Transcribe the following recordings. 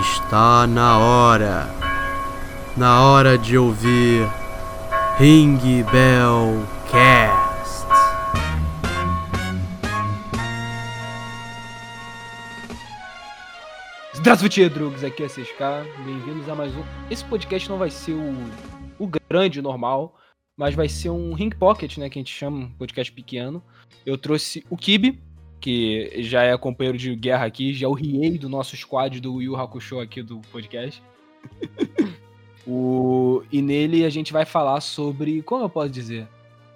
Está na hora. Na hora de ouvir Ring Bell Cast. Здравствуйте, drugs! Aqui é 6K, bem-vindos a mais um. Esse podcast não vai ser o, o grande, normal, mas vai ser um Ring Pocket, né? Que a gente chama, um podcast pequeno. Eu trouxe o Kibe, que já é companheiro de guerra aqui, já é o Riei do nosso squad do Yu Hakusho aqui do podcast. o... E nele a gente vai falar sobre. Como eu posso dizer?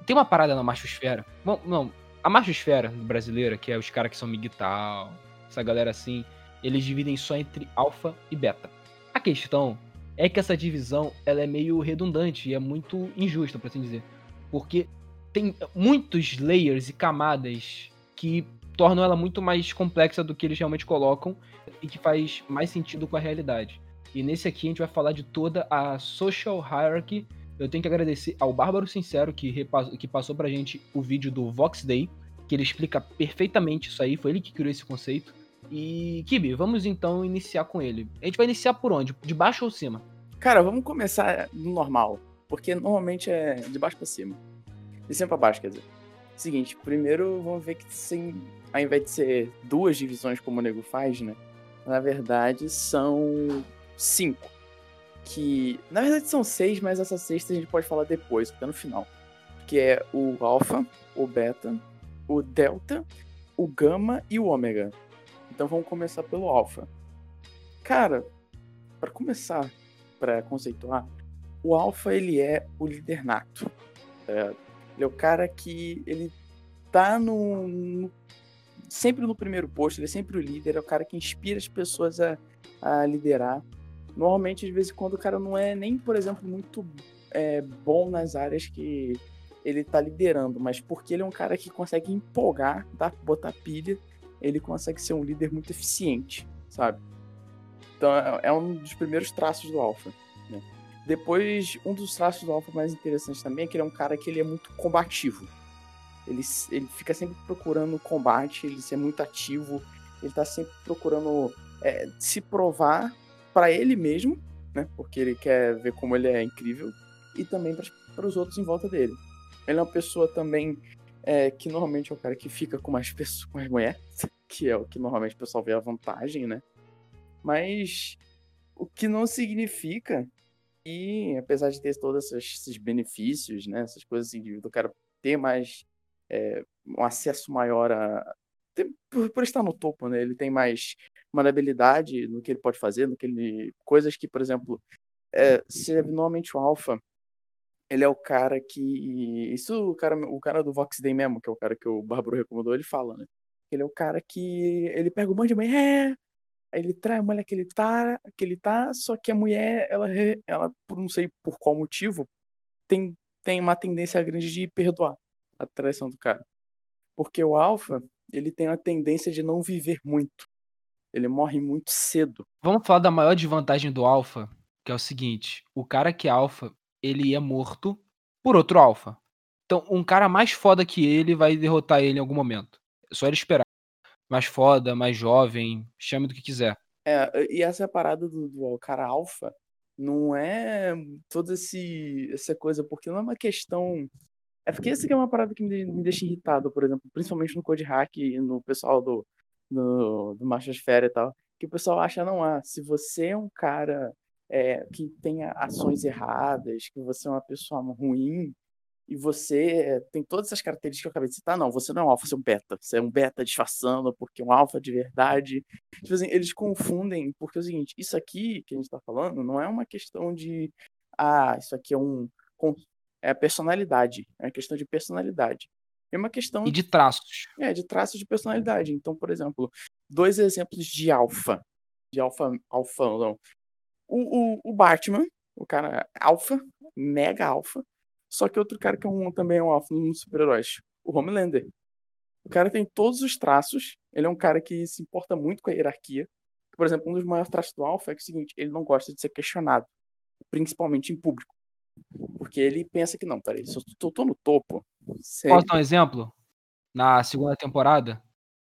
Tem uma parada na machosfera. Bom, não, a machosfera brasileira, que é os caras que são migtal, essa galera assim, eles dividem só entre alfa e beta. A questão é que essa divisão ela é meio redundante e é muito injusta, por assim dizer. Porque tem muitos layers e camadas que tornam ela muito mais complexa do que eles realmente colocam e que faz mais sentido com a realidade. E nesse aqui a gente vai falar de toda a social hierarchy. Eu tenho que agradecer ao Bárbaro Sincero que, repassou, que passou pra gente o vídeo do Vox Day, que ele explica perfeitamente isso aí, foi ele que criou esse conceito. E, Kibi, vamos então iniciar com ele. A gente vai iniciar por onde? De baixo ou cima? Cara, vamos começar no normal, porque normalmente é de baixo para cima. De cima pra baixo, quer dizer. Seguinte, primeiro vamos ver que sem, ao invés de ser duas divisões como o nego faz, né? Na verdade são cinco. Que. Na verdade são seis, mas essa sexta a gente pode falar depois, até no final. Que é o alfa, o beta, o delta, o gama e o ômega. Então vamos começar pelo alfa. Cara, para começar, para conceituar, o alfa ele é o líder nato. É, ele é o cara que ele tá no, sempre no primeiro posto, ele é sempre o líder, é o cara que inspira as pessoas a, a liderar. Normalmente, de vez em quando, o cara não é nem, por exemplo, muito é, bom nas áreas que ele tá liderando, mas porque ele é um cara que consegue empolgar, tá? botar pilha ele consegue ser um líder muito eficiente, sabe? Então é, é um dos primeiros traços do Alpha. Depois, um dos traços do Alpha mais interessantes também é que ele é um cara que ele é muito combativo. Ele, ele fica sempre procurando combate, ele é muito ativo, ele tá sempre procurando é, se provar para ele mesmo, né? Porque ele quer ver como ele é incrível, e também para os outros em volta dele. Ele é uma pessoa também é, que normalmente é o cara que fica com mais pessoas, com as mulheres, que é o que normalmente o pessoal vê a vantagem, né? Mas o que não significa que, apesar de ter todos esses benefícios, né, essas coisas assim, do cara ter mais é, um acesso maior a. Ter, por, por, estar no topo, né? Ele tem mais manabilidade no que ele pode fazer, no que ele. Coisas que, por exemplo, é, se normalmente o Alpha ele é o cara que. Isso o cara, o cara do Vox Day mesmo, que é o cara que o Bárbaro recomendou, ele fala, né? Ele é o cara que. Ele pega um monte de mulher, aí ele trai a mulher que ele tá, que ele tá, só que a mulher, ela, ela por não sei por qual motivo, tem, tem uma tendência grande de perdoar a traição do cara. Porque o Alpha, ele tem a tendência de não viver muito. Ele morre muito cedo. Vamos falar da maior desvantagem do Alpha, que é o seguinte: o cara que é Alpha, ele é morto por outro alfa. Então, um cara mais foda que ele vai derrotar ele em algum momento. É só ele esperar. Mais foda, mais jovem, chame do que quiser. É, e essa parada do, do cara alfa não é toda esse, essa coisa, porque não é uma questão. É porque essa é uma parada que me, me deixa irritado, por exemplo, principalmente no Code Hack e no pessoal do, do, do Machosfera e tal, que o pessoal acha, não, ah, se você é um cara é, que tenha ações erradas, que você é uma pessoa ruim, e você tem todas essas características que eu acabei de citar, não, você não é um alfa, você é um beta. Você é um beta disfarçando porque é um alfa de verdade. Tipo assim, eles confundem, porque é o seguinte, isso aqui que a gente está falando não é uma questão de, ah, isso aqui é um. É personalidade, é uma questão de personalidade. É uma questão. E de traços. É, de traços de personalidade. Então, por exemplo, dois exemplos de alfa. De alfa, alfa, não. O, o, o Batman, o cara alfa, mega alfa. Só que outro cara que é um, também é um alfa nos super-heróis, o Homelander. O cara tem todos os traços, ele é um cara que se importa muito com a hierarquia. Por exemplo, um dos maiores traços do alfa é, é o seguinte, ele não gosta de ser questionado, principalmente em público. Porque ele pensa que não, peraí, se eu tô, tô no topo... Posso dar um exemplo? Na segunda temporada,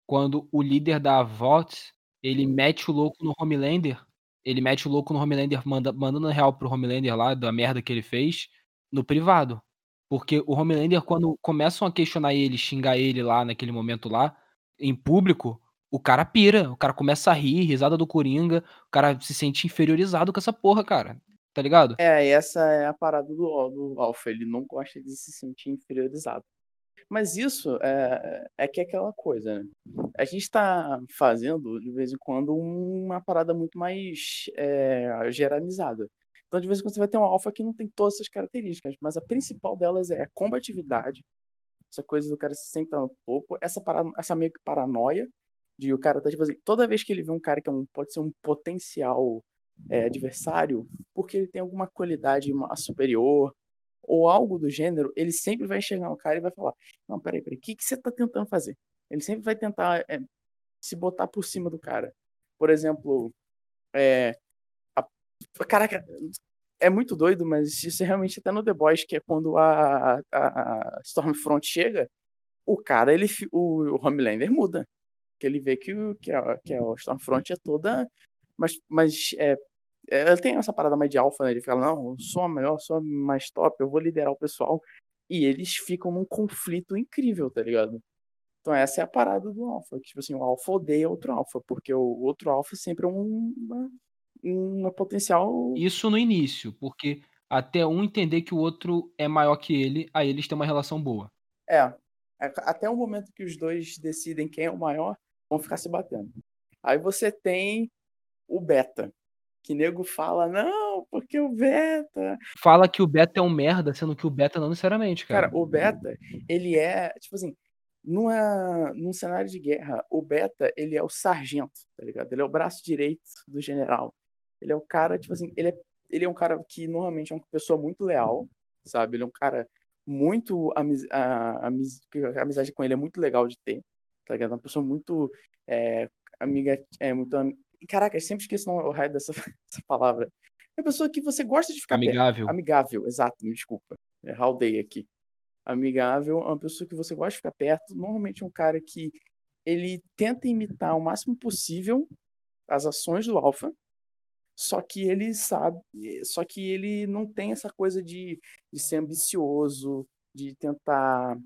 quando o líder da Vault, ele mete o louco no Homelander, ele mete o louco no Homelander, manda, mandando real pro Homelander lá, da merda que ele fez, no privado. Porque o Homelander, quando começam a questionar ele, xingar ele lá naquele momento lá, em público, o cara pira, o cara começa a rir, risada do Coringa, o cara se sente inferiorizado com essa porra, cara. Tá ligado? É, essa é a parada do, do Alpha, ele não gosta de se sentir inferiorizado. Mas isso é, é que é aquela coisa, né? A gente está fazendo, de vez em quando, uma parada muito mais é, generalizada. Então, de vez em quando, você vai ter um alfa que não tem todas essas características, mas a principal delas é a combatividade, essa coisa do cara se sentar no topo, essa, para, essa meio que paranoia de o cara tá, tipo assim, toda vez que ele vê um cara que é um, pode ser um potencial é, adversário, porque ele tem alguma qualidade superior, ou algo do gênero, ele sempre vai chegar no cara e vai falar: Não, peraí, peraí, o que, que você tá tentando fazer? Ele sempre vai tentar é, se botar por cima do cara. Por exemplo, é. Caraca, é muito doido, mas isso é realmente até no The Boys, que é quando a, a, Stormfront chega, o cara, ele, o, o Homelander muda. Que ele vê que, o, que, a, que a Stormfront é toda. Mas, mas é, ela tem essa parada mais de alfa, né? Ele fala, não, eu sou a melhor, sou a mais top, eu vou liderar o pessoal. E eles ficam num conflito incrível, tá ligado? Então essa é a parada do alfa. Tipo assim, o alfa odeia outro alfa, porque o outro alfa sempre é um, uma, uma potencial. Isso no início, porque até um entender que o outro é maior que ele, aí eles têm uma relação boa. É. é até o momento que os dois decidem quem é o maior, vão ficar se batendo. Aí você tem o beta, que nego fala, não, porque o beta. Fala que o beta é um merda, sendo que o beta não necessariamente, cara. Cara, o beta, ele é, tipo assim, numa, num cenário de guerra, o beta, ele é o sargento, tá ligado? Ele é o braço direito do general. Ele é o cara, tipo assim, ele é, ele é um cara que normalmente é uma pessoa muito leal, sabe? Ele é um cara muito. Amiz, a, amiz, a amizade com ele é muito legal de ter, tá ligado? Uma pessoa muito. É, amiga, é muito Caraca, eu sempre esqueço o raio dessa, dessa palavra. É uma pessoa que você gosta de ficar Amigável. Perto. Amigável, exato, me desculpa. É Haldei aqui. Amigável é uma pessoa que você gosta de ficar perto. Normalmente é um cara que ele tenta imitar o máximo possível as ações do Alpha, só que ele sabe, só que ele não tem essa coisa de, de ser ambicioso, de tentar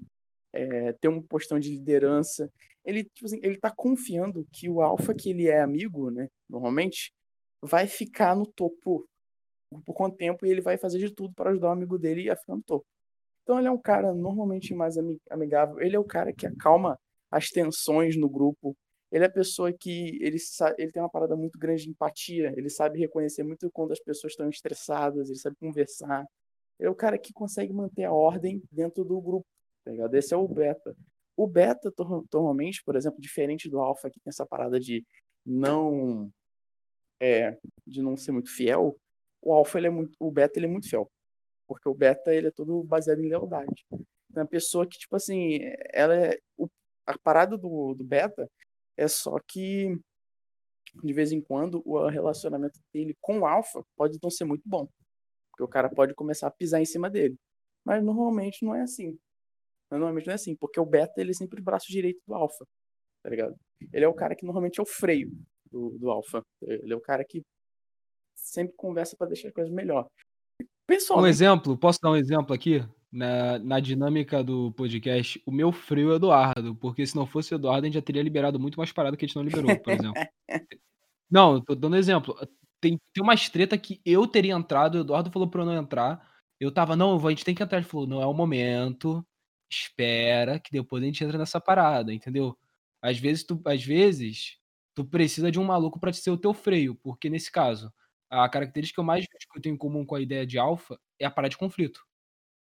é, ter uma postão de liderança ele, tipo assim, ele tá confiando que o alfa que ele é amigo, né, normalmente, vai ficar no topo por quanto tempo e ele vai fazer de tudo para ajudar o amigo dele a ficar no topo. Então ele é um cara normalmente mais amigável, ele é o cara que acalma as tensões no grupo. Ele é a pessoa que ele, ele tem uma parada muito grande de empatia, ele sabe reconhecer muito quando as pessoas estão estressadas, ele sabe conversar. Ele é o cara que consegue manter a ordem dentro do grupo, tá ligado? Esse é o beta. O beta, normalmente, por exemplo, diferente do alfa, que tem essa parada de não é, de não ser muito fiel, o alfa ele é muito, o beta ele é muito fiel, porque o beta ele é todo baseado em lealdade. Então, a pessoa que tipo assim, ela é o, a parada do, do beta é só que de vez em quando o relacionamento dele com o alfa pode não ser muito bom, porque o cara pode começar a pisar em cima dele. Mas normalmente não é assim. Normalmente não é assim, porque o beta ele é sempre o braço direito do alfa, tá ligado? Ele é o cara que normalmente é o freio do, do alfa. Ele é o cara que sempre conversa para deixar as coisas melhor. Pessoalmente... Um exemplo, posso dar um exemplo aqui? Na, na dinâmica do podcast, o meu freio é o Eduardo, porque se não fosse o Eduardo, a gente já teria liberado muito mais parada que a gente não liberou, por exemplo. não, tô dando exemplo. Tem, tem uma treta que eu teria entrado, o Eduardo falou pra eu não entrar. Eu tava, não, a gente tem que entrar. Ele falou, não é o momento espera que depois a gente entra nessa parada, entendeu? Às vezes tu, às vezes, tu precisa de um maluco para ser o teu freio, porque nesse caso, a característica que eu mais vejo que eu tenho em comum com a ideia de alfa é a parada de conflito.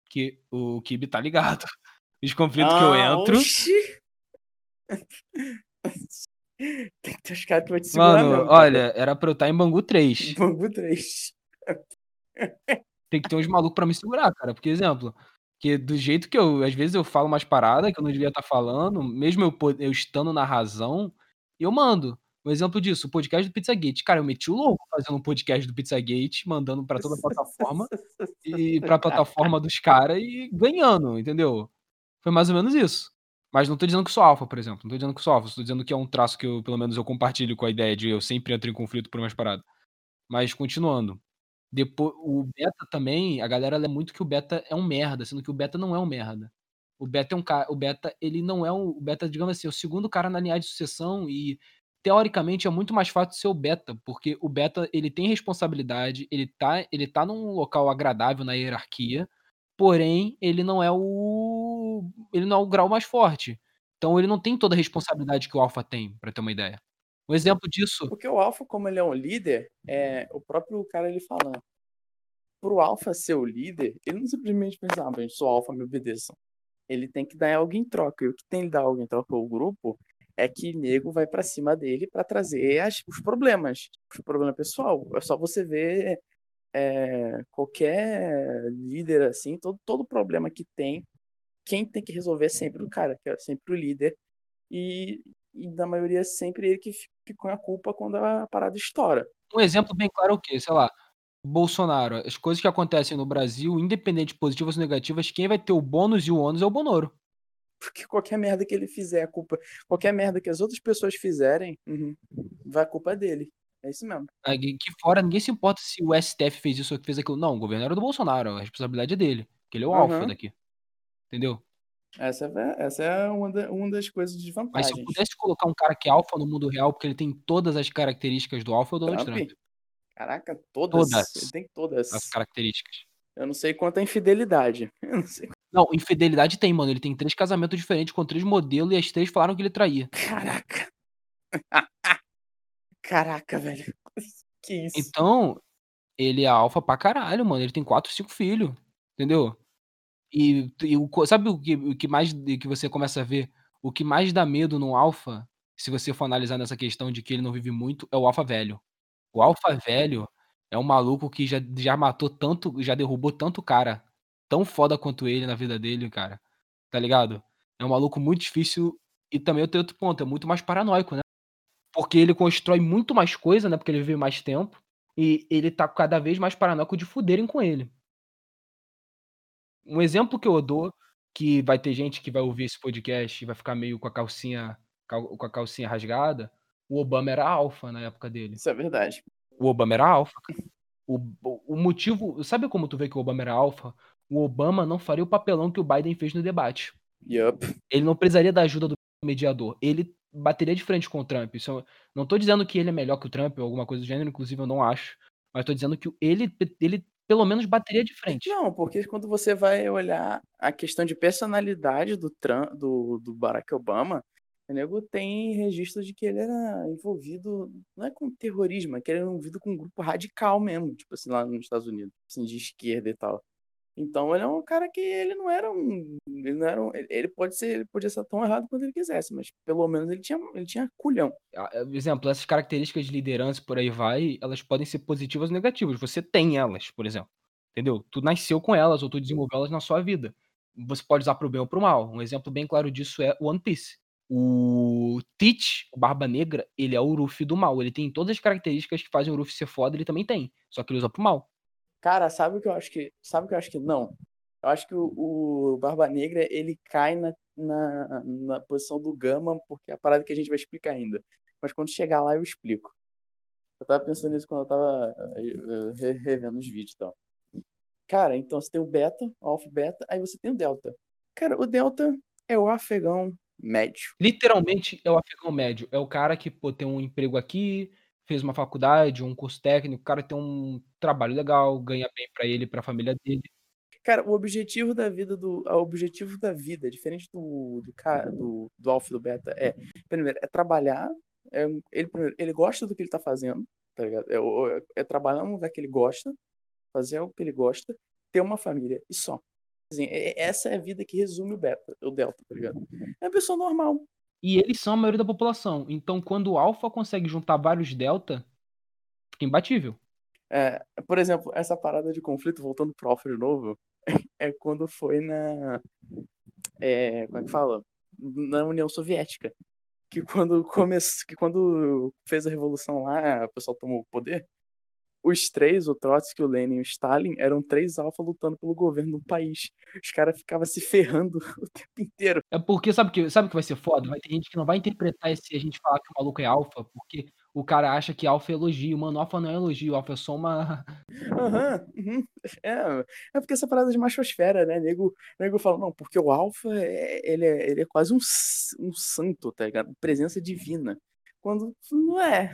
Que o Kibe tá ligado. Os conflitos ah, que eu ah, entro. Oxi. Tem que ter os caras vão te segurar. Mano, mesmo, olha, era pra eu estar em Bangu 3. Bangu 3. Tem que ter uns malucos pra me segurar, cara. Porque, exemplo, que do jeito que eu, às vezes eu falo umas paradas que eu não devia estar tá falando, mesmo eu, eu estando na razão, eu mando. Um exemplo disso, o podcast do Pizzagate. Cara, eu meti o louco fazendo um podcast do Pizzagate, mandando para toda a plataforma e pra plataforma dos caras e ganhando, entendeu? Foi mais ou menos isso. Mas não tô dizendo que sou alfa, por exemplo. Não tô dizendo que sou alfa, tô dizendo que é um traço que eu, pelo menos, eu compartilho com a ideia de eu sempre entro em conflito por umas paradas. Mas continuando. Depois, o beta também, a galera lê muito que o beta é um merda, sendo que o beta não é um merda. O beta é um cara, o beta, ele não é um, o beta, digamos assim, é o segundo cara na linha de sucessão e teoricamente é muito mais fácil ser o beta, porque o beta, ele tem responsabilidade, ele tá, ele tá num local agradável na hierarquia, porém ele não é o ele não é o grau mais forte. Então ele não tem toda a responsabilidade que o alfa tem, pra ter uma ideia. Um exemplo disso Porque o Alpha, como ele é um líder, é, o próprio cara ele fala. Pro Alpha ser o líder, ele não simplesmente pensa, ah, eu sou Alpha, me obedeçam. Ele tem que dar algo em troca. E o que tem que dar algo em troca ao grupo é que nego vai pra cima dele pra trazer as- os problemas. Os problemas pessoal. É só você ver é, qualquer líder assim, todo, todo problema que tem, quem tem que resolver é sempre o cara, que é sempre o líder. E, e na maioria é sempre ele que fica com a culpa quando a parada estoura. Um exemplo bem claro é o quê? Sei lá, Bolsonaro. As coisas que acontecem no Brasil, independente de positivas ou negativas, quem vai ter o bônus e o ônus é o Bonoro. Porque qualquer merda que ele fizer, a culpa. Qualquer merda que as outras pessoas fizerem, uhum, vai a culpa dele. É isso mesmo. Aqui fora, ninguém se importa se o STF fez isso ou fez aquilo. Não, o governo era do Bolsonaro, a responsabilidade é dele. Porque ele é o alfa Uhum. daqui. Entendeu? Essa é, essa é uma, da- uma das coisas de Mas vantagens. se eu pudesse colocar um cara que é alfa no mundo real, porque ele tem todas as características do alfa, é o Donald Trump? Caraca, todas. Todas. Ele tem todas. As características. Eu não sei quanto a infidelidade. Eu não sei. Não, infidelidade tem, mano. Ele tem três casamentos diferentes com três modelos e as três falaram que ele traía. Caraca. Caraca, velho. Que isso? Então, ele é alfa pra caralho, mano. Ele tem quatro, cinco filhos. Entendeu? E, e o, sabe o que, o que mais que você começa a ver? O que mais dá medo no alfa, se você for analisar nessa questão de que ele não vive muito, é o alfa velho. O alfa velho é um maluco que já, já matou tanto, já derrubou tanto cara, tão foda quanto ele na vida dele, cara. Tá ligado? É um maluco muito difícil. E também eu tenho outro ponto, é muito mais paranoico, né? Porque ele constrói muito mais coisa, né? Porque ele vive mais tempo. E ele tá cada vez mais paranoico de fuderem com ele. Um exemplo que eu dou, que vai ter gente que vai ouvir esse podcast e vai ficar meio com a calcinha, cal- com a calcinha rasgada. O Obama era alfa na época dele. Isso é verdade. O Obama era alfa. o o motivo. Sabe como tu vê que o Obama era alfa? O Obama não faria o papelão que o Biden fez no debate. Yup. Ele não precisaria da ajuda do mediador. Ele bateria de frente com o Trump. Isso, eu- não tô dizendo que ele é melhor que o Trump ou alguma coisa do gênero, inclusive eu não acho. Mas tô dizendo que ele, ele pelo menos bateria de frente. Não, porque quando você vai olhar a questão de personalidade do, Trump, do, do Barack Obama, o nego tem registro de que ele era envolvido, não é com terrorismo, é que ele era envolvido com um grupo radical mesmo, tipo assim, lá nos Estados Unidos, assim, de esquerda e tal. Então ele é um cara que ele não era um. Ele não era um, ele- pode ser, ele podia ser tão errado quanto ele quisesse, mas pelo menos ele tinha, ele tinha culhão. Ah, é, Exemplo, essas características de liderança por aí vai, elas podem ser positivas ou negativas. Você tem elas, por exemplo. Entendeu? Tu nasceu com elas ou tu desenvolveu elas na sua vida. Você pode usar pro bem ou pro mal. Um exemplo bem claro disso é One Piece. O Teach, o Barba Negra, ele é o Luffy do mal. Ele tem todas as características que fazem o Luffy ser foda, ele também tem. Só que ele usa pro mal. Cara, sabe o que eu acho que. Sabe o que eu acho que não? Eu acho que o, o Barba Negra ele cai na, na, na posição do Gama, porque é a parada que a gente vai explicar ainda. Mas quando chegar lá eu explico. Eu tava pensando nisso quando eu tava eh, eh, re- revendo os vídeos e tal. Cara, então você tem o beta, o beta, aí você tem o delta. Cara, o delta é o afegão médio. Literalmente é o afegão médio. É o cara que pô, tem um emprego aqui, fez uma faculdade, um curso técnico, o cara tem um trabalho legal, ganha bem pra ele e pra família dele. Cara, o objetivo da vida do. O objetivo da vida, diferente do, do, do, do alfa e do beta, é, primeiro, é trabalhar. É, ele, primeiro, ele gosta do que ele tá fazendo, tá ligado? É, o- é, é trabalhar num lugar que ele gosta, fazer algo que ele gosta, ter uma família e só. Assim, é- é- essa é a vida que resume o beta, o delta, tá ligado? É uma pessoa normal. E eles são a maioria da população. Então, quando o alfa consegue juntar vários delta, fica imbatível. É, por exemplo, essa parada de conflito, voltando pro alfa de novo, é quando foi na. É, como é que fala? Na União Soviética. Que quando começou, que quando fez a revolução lá, o pessoal tomou o poder, os três, o Trotsky, o Lenin e o Stalin, eram três alfa lutando pelo governo do país. Os caras ficavam se ferrando o tempo inteiro. É porque, sabe o que, sabe que vai ser foda? Vai ter gente que não vai interpretar esse a gente falar que o maluco é alfa, porque o cara acha que alfa é elogio. Mano, alfa não é elogio, alfa é só uma. Aham, uhum. É, é porque essa parada de machosfera, né? Nego, nego fala, não, porque o alfa, é, ele, é, ele é quase um, um santo, tá ligado? Presença divina. Quando não é.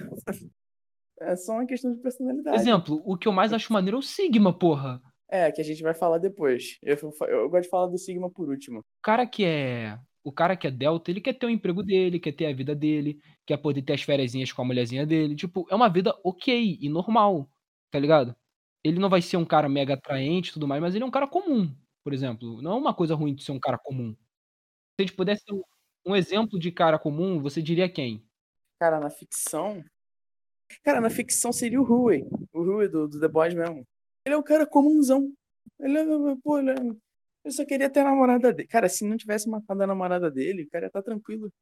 É só uma questão de personalidade. Exemplo, o que eu mais acho maneiro é o Sigma, porra. É, que a gente vai falar depois. Eu, eu gosto de falar do Sigma por último. O cara que é. O cara que é Delta, ele quer ter o emprego dele, quer ter a vida dele, quer poder ter as férias com a mulherzinha dele. Tipo, é uma vida ok e normal, tá ligado? Ele não vai ser um cara mega atraente e tudo mais, mas ele é um cara comum, por exemplo. Não é uma coisa ruim de ser um cara comum. Se a gente pudesse ter um exemplo de cara comum, você diria quem? Cara, na ficção. Cara, na ficção seria o Rui. O Rui do, do The Boys mesmo. Ele é um cara comunzão. Ele é. Pô, ele, é, ele só queria ter a namorada dele. Cara, se não tivesse matado a namorada dele, o cara ia estar tá tranquilo.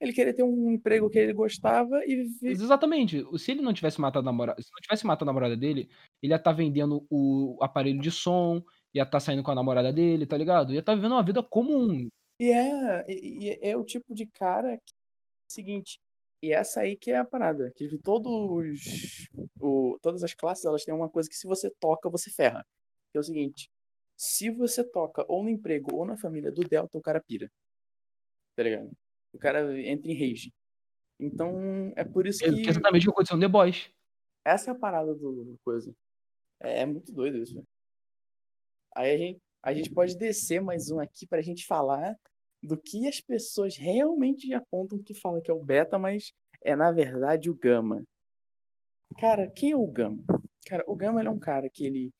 Ele queria ter um emprego que ele gostava e. Exatamente. Se ele não tivesse matado a namorada. Se não tivesse matado a namorada dele, ele ia estar tá vendendo o aparelho de som, ia estar tá saindo com a namorada dele, tá ligado? Ia estar tá vivendo uma vida comum. E é, e, é o tipo de cara que. É o seguinte, e essa aí que é a parada, que todos o, todas as classes elas têm uma coisa que se você toca, você ferra. Que é o seguinte, se você toca ou no emprego ou na família do Delta, o cara pira. Tá ligado? O cara entra em rage. Então, é por isso que... É exatamente o que aconteceu no The Boys. Essa é a parada do coisa. É, é muito doido isso. Aí a gente, a gente pode descer mais um aqui pra gente falar do que as pessoas realmente apontam que fala que é o beta, mas é na verdade o gama. Cara, quem é o gama? Cara, o gama é um cara que ele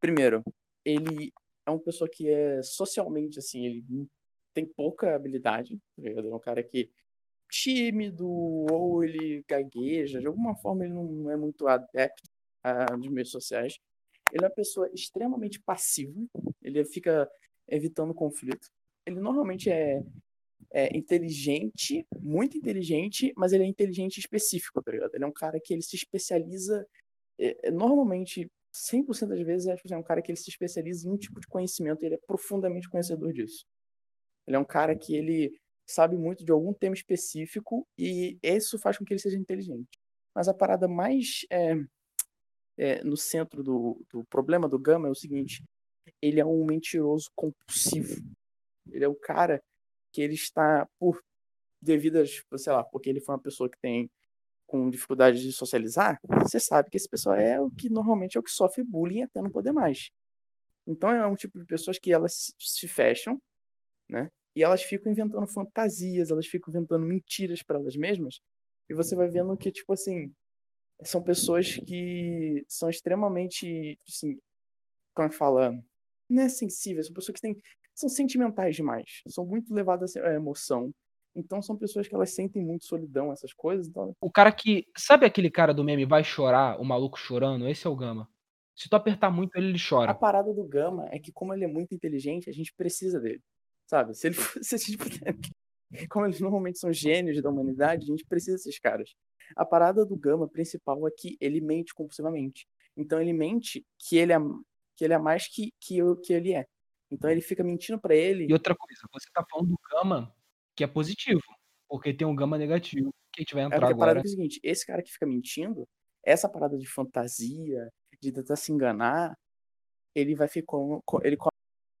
primeiro, ele é uma pessoa que é socialmente assim, ele tem pouca habilidade, tá é um cara que tímido ou ele gagueja, de alguma forma ele não é muito adepto a, dos meios sociais. Ele é uma pessoa extremamente passiva, ele fica evitando conflito ele normalmente é, é, inteligente, muito inteligente, mas ele é inteligente específico, tá ligado? Ele é um cara que ele se especializa, é, é normalmente, 100% das vezes, é, tipo assim, é um cara que ele se especializa em um tipo de conhecimento e ele é profundamente conhecedor disso. Ele é um cara que ele sabe muito de algum tema específico e isso faz com que ele seja inteligente. Mas a parada mais é, é, no centro do, do problema do Gama é o seguinte: ele é um mentiroso compulsivo. Ele é o cara que ele está por devidas, sei lá, porque ele foi uma pessoa que tem com dificuldade de socializar, você sabe que esse pessoal é o que normalmente é o que sofre bullying até não poder mais. Então é um tipo de pessoas que elas se fecham, né? E elas ficam inventando fantasias, elas ficam inventando mentiras para elas mesmas. E você vai vendo que tipo assim, são pessoas que são extremamente, assim, como é que fala, não é sensíveis, são pessoas que têm são sentimentais demais, são muito levadas à emoção. Então são pessoas que elas sentem muito solidão, essas coisas. Então... O cara que. Sabe aquele cara do meme vai chorar, o maluco chorando? Esse é o Gama. Se tu apertar muito ele, ele chora. A parada do Gama é que, como ele é muito inteligente, a gente precisa dele. Sabe? Se ele se a gente Como eles normalmente são gênios da humanidade, a gente precisa desses caras. A parada do Gama principal é que ele mente compulsivamente. Então ele mente que ele é, que ele é mais que, que, que ele é. Então ele fica mentindo para ele. E outra coisa, você tá falando do gama que é positivo, porque tem um gama negativo que a gente vai é, entrar é agora. É o seguinte, esse cara que fica mentindo, essa parada de fantasia, de tentar se enganar, ele vai ficar, ele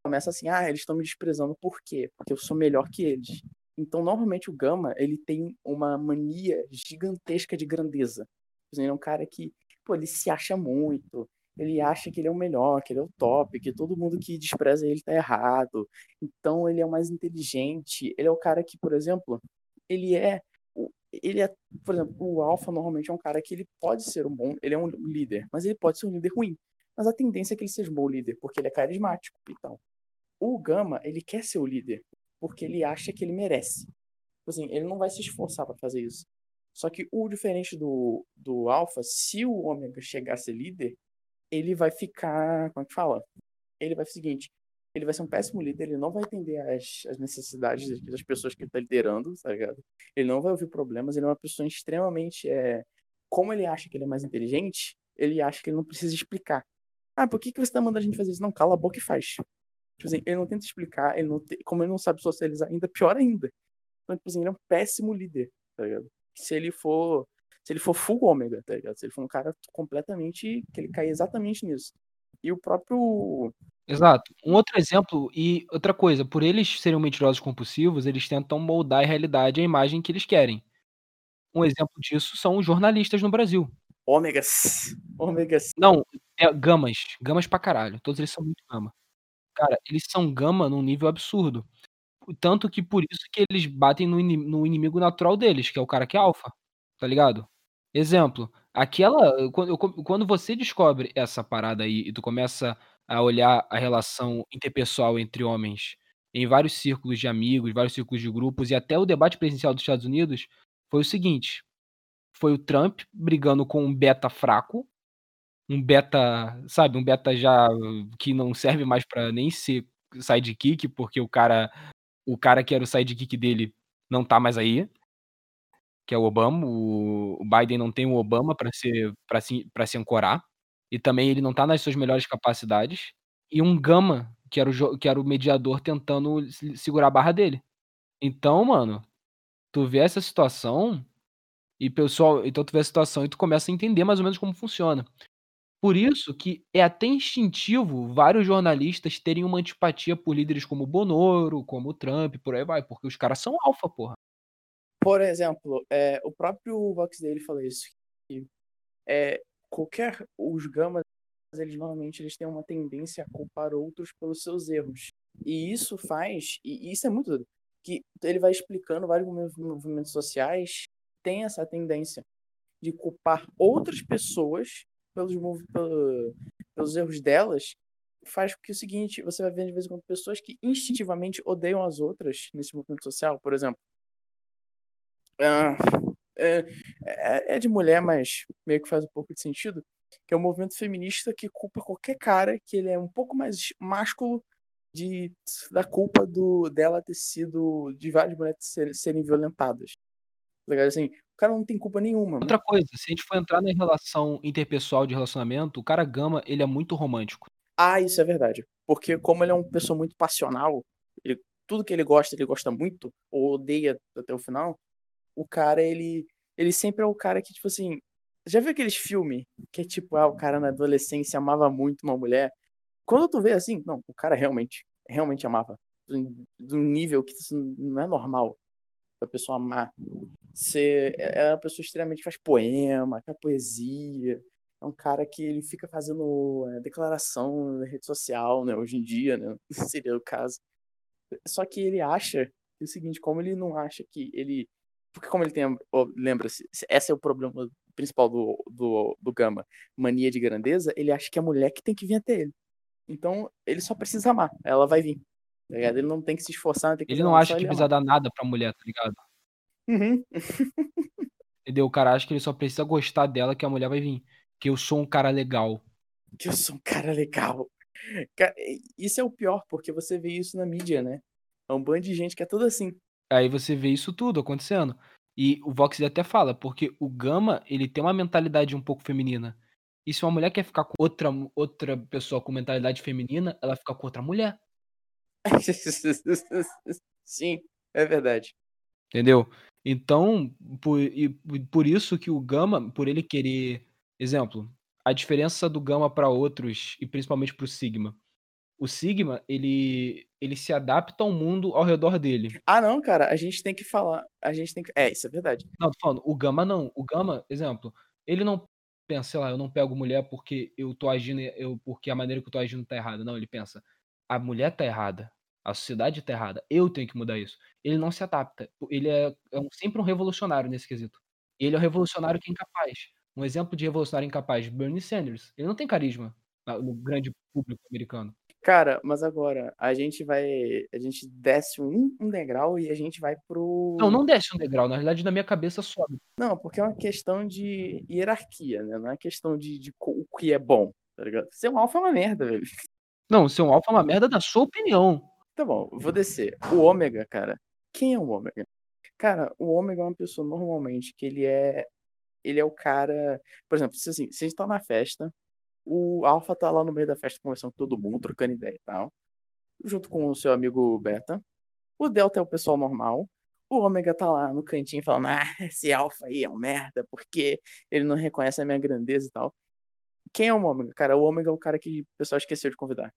começa assim, ah, eles estão me desprezando por quê? Porque eu sou melhor que eles. Então, normalmente o Gama, ele tem uma mania gigantesca de grandeza. Ele é um cara que, pô, ele se acha muito, ele acha que ele é o melhor, que ele é o top, que todo mundo que despreza ele tá errado. Então ele é o mais inteligente. Ele é o cara que, por exemplo, ele é ele é, por exemplo, o alfa normalmente é um cara que ele pode ser um bom, ele é um líder, mas ele pode ser um líder ruim. Mas a tendência é que ele seja um bom líder, porque ele é carismático e tal. O gama, ele quer ser o líder, porque ele acha que ele merece. Tipo assim, ele não vai se esforçar para fazer isso. Só que o diferente do, do alfa, se o ômega chegar a ser líder, ele vai ficar, como é que fala? Ele vai o seguinte, ele vai ser um péssimo líder, ele não vai entender as, necessidades das pessoas que ele está liderando, tá ligado? Ele não vai ouvir problemas, ele é uma pessoa extremamente, é, como ele acha que ele é mais inteligente, ele acha que ele não precisa explicar. Ah, por que, que você tá mandando a gente fazer isso? Não, cala a boca e faz. Tipo assim, ele não tenta explicar, ele não te... como ele não sabe socializar ainda, pior ainda. Então, tipo assim, ele é um péssimo líder, tá ligado? Se ele for. Se ele for full ômega, tá ligado? Se ele for um cara completamente. que ele cai exatamente nisso. E o próprio. Exato. Um outro exemplo, e outra coisa, por eles serem mentirosos compulsivos, eles tentam moldar a realidade à imagem que eles querem. Um exemplo disso são os jornalistas no Brasil. Ômegas. Ômegas. Não, é gamas. Gamas pra caralho. Todos eles são muito gama. Cara, eles são gama num nível absurdo. Tanto que por isso que eles batem no, no inimigo natural deles, que é o cara que é alfa. Tá ligado? Exemplo, aquela. Quando, você descobre essa parada aí e tu começa a olhar a relação interpessoal entre homens em vários círculos de amigos, vários círculos de grupos e até o debate presidencial dos Estados Unidos, foi o seguinte: foi o Trump brigando com um beta fraco, um beta, sabe, um beta já que não serve mais para nem ser sidekick, porque o cara o cara que era o sidekick dele não tá mais aí, que é o Obama. O, Biden não tem o Obama para ser para se se ancorar e também ele não tá nas suas melhores capacidades. E um Gama, que era o que era o mediador tentando segurar a barra dele. Então, mano, tu vê essa situação e pessoal, então tu vê a situação e tu começa a entender mais ou menos como funciona. Por isso que é até instintivo vários jornalistas terem uma antipatia por líderes como o Bonoro, como o Trump, por aí vai, porque os caras são alfa, porra. Por exemplo, é, o próprio Vox dele falou isso. Que, é, qualquer. Os gamas, eles normalmente eles têm uma tendência a culpar outros pelos seus erros. E isso faz. E isso é muito doido. Que ele vai explicando vários movimentos sociais tem essa tendência de culpar outras pessoas pelos, pelos erros delas, faz com que o seguinte, você vai ver de vez em quando pessoas que instintivamente odeiam as outras nesse movimento social, por exemplo. É, é, é de mulher, mas meio que faz um pouco de sentido, que é o um movimento feminista que culpa qualquer cara que ele é um pouco mais másculo de, da culpa do, dela ter sido, de várias mulheres serem, serem violentadas. Legal, assim, o cara não tem culpa nenhuma. Outra coisa, se a gente for entrar na relação interpessoal de relacionamento, o cara Gama, ele é muito romântico. Ah, isso é verdade. Porque como ele é uma pessoa muito passional, ele, tudo que ele gosta, ele gosta muito, ou odeia até o final, o cara, ele, ele sempre é o cara que, tipo assim, já viu aqueles filmes que é tipo, ah, o cara na adolescência amava muito uma mulher? Quando tu vê assim, não, o cara realmente, realmente amava. De um nível que não é normal da pessoa amar. Você é uma pessoa extremamente que faz poema, faz poesia. É um cara que ele fica fazendo é, declaração na rede social, né? Hoje em dia, né? Seria o caso. Só que ele acha é o seguinte, como ele não acha que ele. Porque como ele tem. Lembra-se, esse é o problema principal do, do, do Gama, mania de grandeza, ele acha que é a mulher que tem que vir até ele. Então, ele só precisa amar, ela vai vir. Tá ligado? Ele não tem que se esforçar. ele não acha que precisa dar nada pra mulher, tá ligado? Uhum. Entendeu? O cara acha que ele só precisa gostar dela que a mulher vai vir. Que eu sou um cara legal. Que eu sou um cara legal. Isso é o pior, porque você vê isso na mídia, né? É um bando de gente que é tudo assim. Aí você vê isso tudo acontecendo. E o Vox até fala, porque o Gama, ele tem uma mentalidade um pouco feminina. E se uma mulher quer ficar com outra, outra pessoa com mentalidade feminina, ela fica com outra mulher. Sim, é verdade. Entendeu? Então, por, e, por isso que o Gama, por ele querer. Exemplo, a diferença do Gama para outros, e principalmente para o Sigma. O Sigma, ele, ele se adapta ao mundo ao redor dele. Ah, não, cara, a gente tem que falar. A gente tem que. É, isso é verdade. Não, tô falando, o Gama não. O Gama, exemplo, ele não pensa, sei lá, eu não pego mulher porque eu tô agindo, eu, porque a maneira que eu tô agindo tá errada. Não, ele pensa, a mulher tá errada. A sociedade está errada. Eu tenho que mudar isso. Ele não se adapta. Ele é, é um, sempre um revolucionário nesse quesito. Ele é um revolucionário que é incapaz. Um exemplo de revolucionário incapaz, Bernie Sanders. Ele não tem carisma no grande público americano. Cara, mas agora a gente vai. A gente desce um, um, degrau e a gente vai pro. Não, não desce um degrau. Na realidade, na minha cabeça sobe. Não, porque é uma questão de hierarquia, né? Não é questão de, de o que é bom, tá ligado? Ser um alfa é uma merda, velho. Não, ser um alfa é uma merda da sua opinião. Tá bom, vou descer. O ômega, cara. Quem é o ômega? Cara, o ômega é uma pessoa normalmente que ele é ele é o cara. Por exemplo, se assim, vocês estão na festa, o Alpha tá lá no meio da festa conversando com todo mundo, trocando ideia e tal. Junto com o seu amigo Beta. O Delta é o pessoal normal. O Ômega tá lá no cantinho falando, ah, esse Alpha aí é um merda, porque ele não reconhece a minha grandeza e tal. Quem é o Ômega? Cara, o Ômega é o cara que o pessoal esqueceu de convidar.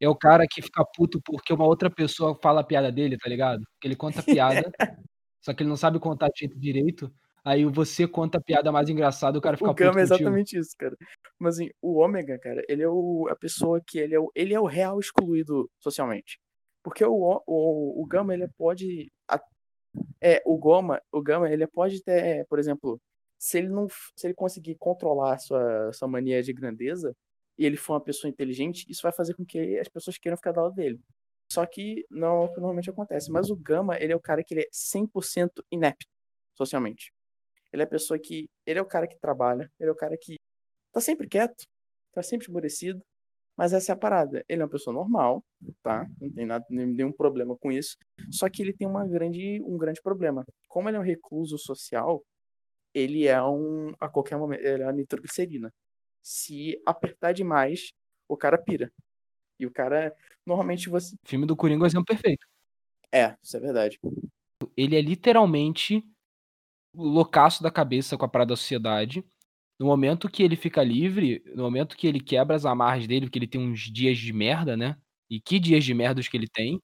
É o cara que fica puto porque uma outra pessoa fala a piada dele, tá ligado? Que ele conta piada, só que ele não sabe contar direito. Aí você conta a piada mais engraçada, o cara fica o Gama é contigo. exatamente isso, cara. Mas assim, o Ômega, cara, ele é o, a pessoa que ele é o, ele é o real excluído socialmente. Porque o, o, o Gama, ele pode. a- É, o Goma, o Gama, ele pode ter, por exemplo, se ele não, se ele conseguir controlar a sua, sua mania de grandeza, e ele for uma pessoa inteligente, isso vai fazer com que as pessoas queiram ficar do lado dele. Só que não é o que normalmente acontece. Mas o Gama, ele é o cara que ele é 100% inepto socialmente. Ele é a pessoa que. Ele é o cara que trabalha, ele é o cara que tá sempre quieto, tá sempre esmorecido. Mas essa é a parada. Ele é uma pessoa normal, tá? Não tem nada, nenhum problema com isso. Só que ele tem uma grande, um grande problema. Como ele é um recluso social, ele é um. A qualquer momento. Ele é uma nitroglicerina. Se apertar demais, o cara pira. E o cara. Normalmente você. O filme do Coringa é um perfeito. É, isso é verdade. Ele é literalmente loucaço da cabeça com a parada da sociedade. No momento que ele fica livre, no momento que ele quebra as amarras dele, porque ele tem uns dias de merda, né? E que dias de merda os que ele tem.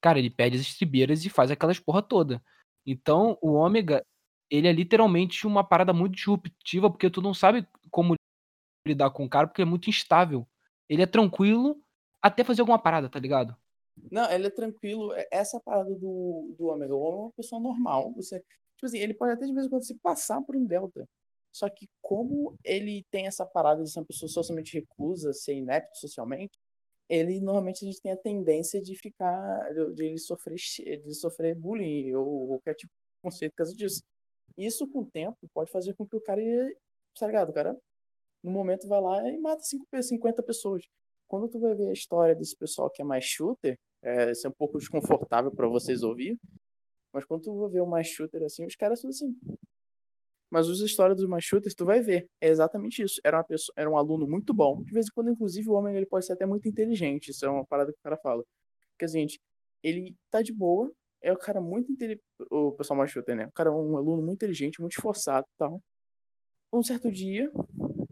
Cara, ele perde as estribeiras e faz aquelas porra toda. Então, o Ômega, ele é literalmente uma parada muito disruptiva, porque tu não sabe como lidar com o cara, porque é muito instável. Ele é tranquilo até fazer alguma parada, tá ligado? Não, ele é tranquilo. É- Essa parada do, do Ômega. O Ômega é uma pessoa normal. Você, tipo assim, ele pode até de vez em quando se passar por um Delta. Só que como ele tem essa parada de ser uma pessoa socialmente reclusa, ser inepto socialmente, ele normalmente a gente tem a tendência de ficar, de, ele sofrer, de sofrer bullying ou qualquer tipo de conceito por causa disso. Isso com o tempo pode fazer com que o cara, tá ligado? Cara no momento vai lá e mata cinco pe- 50 pessoas. Quando tu vai ver a história desse pessoal que é mais shooter, é, isso é um pouco desconfortável para vocês ouvir, mas quando tu ver o shooter assim, os caras são assim. Mas as histórias dos shooters, tu vai ver. É exatamente isso. Era, uma pessoa, era um aluno muito bom. De vez em quando, inclusive, o homem ele pode ser até muito inteligente. Isso é uma parada que o cara fala. Porque, assim, ele tá de boa. É o cara muito inteligente. O pessoal mais shooter, né? O cara é um aluno muito inteligente, muito esforçado e tal. Um certo dia,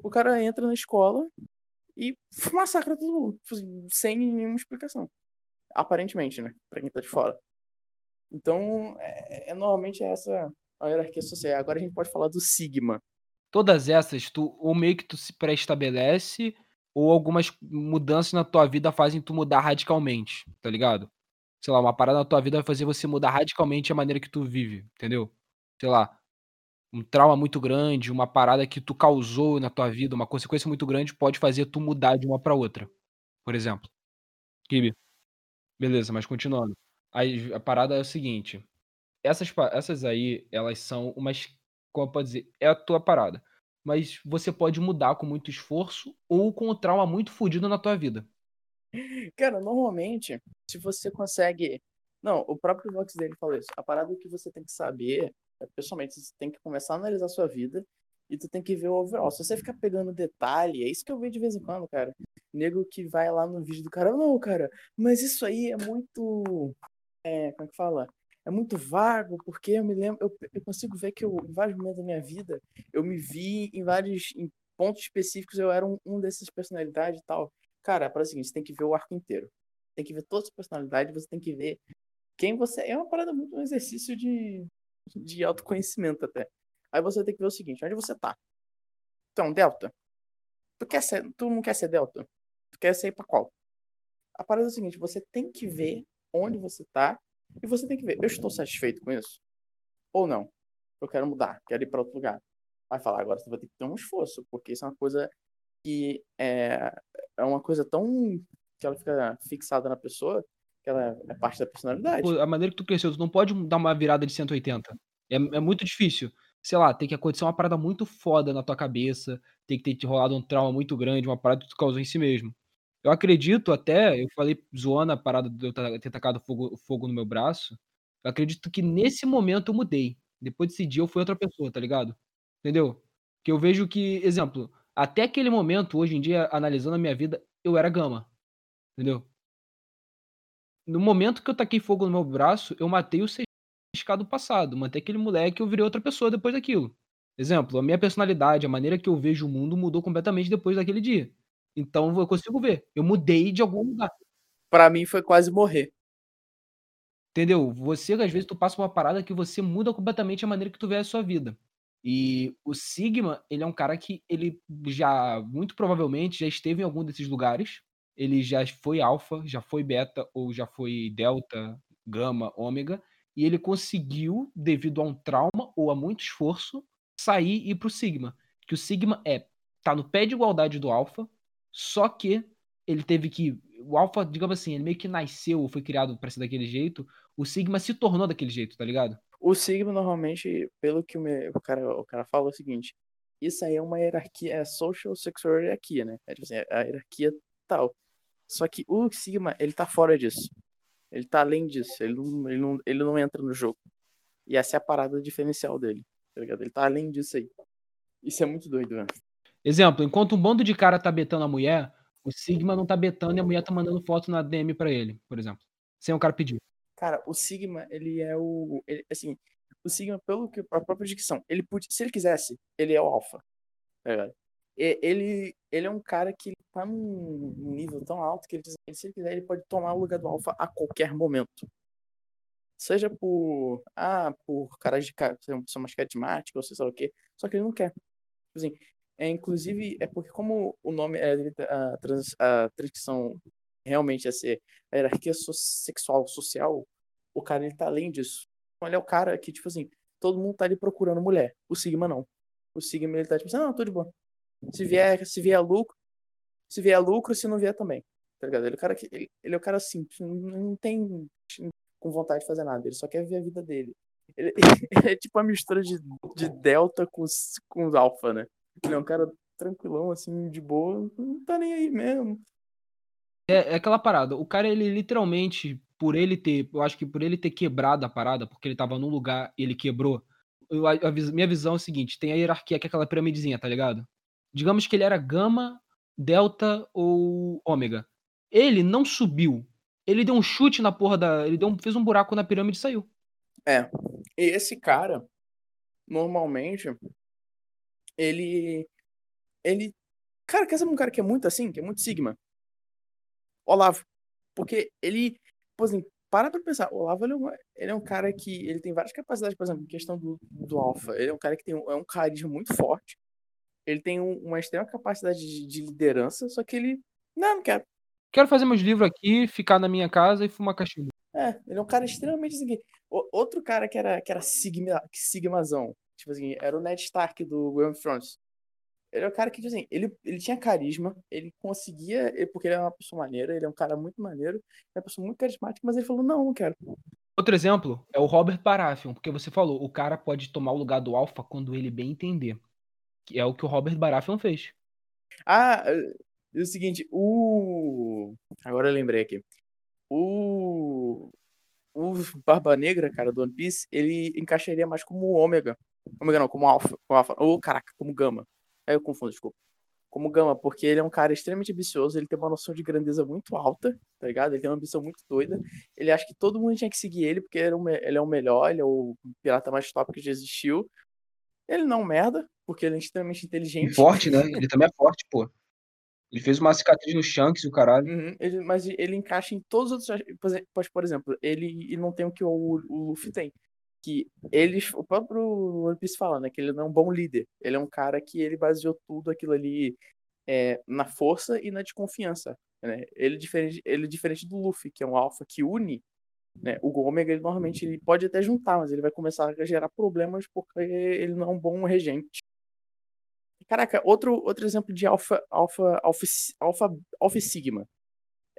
o cara entra na escola e massacra todo mundo. assim, Sem nenhuma explicação. Aparentemente, né? Pra quem tá de fora. Então, é, é- normalmente é essa a hierarquia social. Agora a gente pode falar do Sigma. Todas essas, tu ou meio que tu se pré-estabelece, ou algumas mudanças na tua vida fazem tu mudar radicalmente, tá ligado? Sei lá, uma parada na tua vida vai fazer você mudar radicalmente a maneira que tu vive, entendeu? Sei lá, um trauma muito grande, uma parada que tu causou na tua vida, uma consequência muito grande pode fazer tu mudar de uma pra outra, por exemplo. Kibe. Beleza, mas continuando. Aí a parada é o seguinte, essas, essas aí, elas são umas, como eu posso dizer, é a tua parada. Mas você pode mudar com muito esforço ou com o trauma muito fodido na tua vida. Cara, normalmente, se você consegue. Não, o próprio Vox dele falou isso. A parada que você tem que saber, é, pessoalmente, você tem que começar a analisar a sua vida e tu tem que ver o overall. Se você ficar pegando detalhe, é isso que eu vejo de vez em quando, cara. Nego que vai lá no vídeo do cara, não, cara, mas isso aí é muito. É, como é que fala? É muito vago, porque eu me lembro, eu, eu consigo ver que eu, em vários momentos da minha vida, eu me vi em vários em pontos específicos, eu era um, um dessas personalidades e tal. Cara, para o seguinte, você tem que ver o arco inteiro. Tem que ver todas as personalidades, você tem que ver quem você é. É uma parada muito um exercício de, de autoconhecimento até. Aí você tem que ver o seguinte, onde você tá? Então, Delta. Tu, quer ser, tu não quer ser Delta? Tu quer ser pra qual? A parada é o seguinte, você tem que ver onde você tá e você tem que ver, eu estou satisfeito com isso? Ou não? Eu quero mudar, quero ir para outro lugar. Vai falar, agora você vai ter que ter um esforço, porque isso é uma coisa que é, é uma coisa tão que ela fica fixada na pessoa que ela é parte da personalidade. A maneira que tu cresceu, tu não pode dar uma virada de 180. É, é muito difícil. Sei lá, tem que acontecer uma parada muito foda na tua cabeça, tem que ter te rolado um trauma muito grande, uma parada que tu causou em si mesmo. Eu acredito até, eu falei zoando a parada de eu ter tacado fogo, fogo no meu braço. Eu acredito que nesse momento eu mudei. Depois desse dia eu fui outra pessoa, tá ligado? Entendeu? Que eu vejo que, exemplo, até aquele momento, hoje em dia, analisando a minha vida, eu era gama. Entendeu? No momento que eu taquei fogo no meu braço, eu matei o do passado. Matei aquele moleque e eu virei outra pessoa depois daquilo. Exemplo, a minha personalidade, a maneira que eu vejo o mundo mudou completamente depois daquele dia. Então eu consigo ver. Eu mudei de algum lugar. Pra mim foi quase morrer. Entendeu? Você, às vezes, tu passa uma parada que você muda completamente a maneira que tu vê a sua vida. E o Sigma, ele é um cara que ele já, muito provavelmente, já esteve em algum desses lugares. Ele já foi alfa, já foi beta, ou já foi delta, gama, ômega. E ele conseguiu, devido a um trauma ou a muito esforço, sair e ir pro Sigma. Que o Sigma é, tá no pé de igualdade do alfa, só que ele teve que. O Alpha, digamos assim, ele meio que nasceu ou foi criado para ser daquele jeito. O Sigma se tornou daquele jeito, tá ligado? O Sigma, normalmente, pelo que o, me- o cara, o cara fala, é o seguinte: isso aí é uma hierarquia, é social sexual hierarquia, né? É tipo assim, é a hierarquia tal. Só que o Sigma, ele tá fora disso. Ele tá além disso. Ele não, ele não, ele não entra no jogo. E essa é a parada diferencial dele, tá ligado? Ele tá além disso aí. Isso é muito doido, velho. Exemplo, enquanto um bando de cara tá betando a mulher, o Sigma não tá betando e a mulher tá mandando foto na DM pra ele, por exemplo. Sem o cara pedir. Cara, o Sigma, ele é o. ele- assim, o Sigma, pelo que a própria dicção, ele se ele quisesse, ele é o ligado? E- Ele, ele é um cara que tá num nível tão alto que ele, se ele quiser, ele pode tomar o lugar do Alpha a qualquer momento. Seja por. Ah, por caras de ca- ser uma pessoa mais carismática, ou sei lá o quê. Só que ele não quer. Tipo Assim, é, inclusive, é porque como o nome a, trans, a transcrição realmente é ser a hierarquia so- sexual social, o cara ele tá além disso. Então, ele é o cara que, tipo assim, todo mundo tá ali procurando mulher. O Sigma não. O Sigma ele tá tipo assim, não, tô de boa. Se vier, se vier lucro, se vier lucro, se não vier também. Tá ligado? Ele é o cara que ele, ele é o cara simples, não, tem com vontade de fazer nada, ele só quer ver a vida dele. Ele, ele é tipo uma mistura de, de delta com, com alfa, né? Ele é um cara tranquilão, assim, de boa, não tá nem aí mesmo. É, é aquela parada. O cara, ele literalmente, por ele ter. Eu acho que por ele ter quebrado a parada, porque ele tava num lugar e ele quebrou. eu- a- a minha visão é o seguinte: tem a hierarquia, que é aquela piramidezinha, tá ligado? Digamos que ele era gama, delta ou ômega. Ele não subiu. Ele deu um chute na porra da. Ele deu um- fez um buraco na pirâmide e saiu. É. E esse cara, normalmente, ele. Ele. Cara, quer saber um cara que é muito assim, que é muito Sigma? Olavo. Porque ele. Por exemplo, para pra pensar. O Olavo ele é, um, ele é um cara que. Ele tem várias capacidades, por exemplo, em questão do, do Alpha. Ele é um cara que tem um, é um carisma muito forte. Ele tem um- uma extrema capacidade de, de liderança, só que ele. Não, não quero. Quero fazer meus livros aqui, ficar na minha casa e fumar cachimbo. É, ele é um cara extremamente assim. Outro cara que era, que era sigma, sigmazão, tipo assim, era o Ned Stark do Game of Thrones. Ele é um cara que, tipo assim, ele, ele tinha carisma, ele conseguia, ele- porque ele é uma pessoa maneira, ele é um cara muito maneiro, é uma pessoa muito carismática, mas ele falou, não, não quero. Outro exemplo é o Robert Baratheon, porque você falou, o cara pode tomar o lugar do Alpha quando ele bem entender. Que é o que o Robert Baratheon fez. Ah, é o seguinte, o... Agora eu lembrei aqui. O... O Barba Negra, cara, do One Piece, ele encaixaria mais como Ômega. Ômega não, como Alpha. Como alpha. Ou, caraca, como Gama. Aí eu confundo, desculpa. Como Gama, porque ele é um cara extremamente ambicioso, ele tem uma noção de grandeza muito alta, tá ligado? Ele tem uma ambição muito doida. Ele acha que todo mundo tinha que seguir ele, porque ele é o, me- ele é o melhor, ele é o pirata mais top que já existiu. Ele não é um merda, porque ele é extremamente E inteligente. forte, né? Ele também é forte, pô. Ele fez uma cicatriz no Shanks e o caralho. Uhum, ele- mas ele encaixa em todos os outros. Por exemplo, por exemplo, ele, ele não tem o que o, o Luffy tem. Que ele, o próprio One Piece fala, né? Que ele não é um bom líder. Ele é um cara que ele baseou tudo aquilo ali é, na força e na desconfiança. Né? Ele, diferente, ele é diferente do Luffy, que é um alpha que une. Né? O Ômega, ele normalmente ele pode até juntar, mas ele vai começar a gerar problemas porque ele não é um bom regente. Caraca, outro, outro exemplo de alfa, alfa, alfa, alfa, alfa Sigma.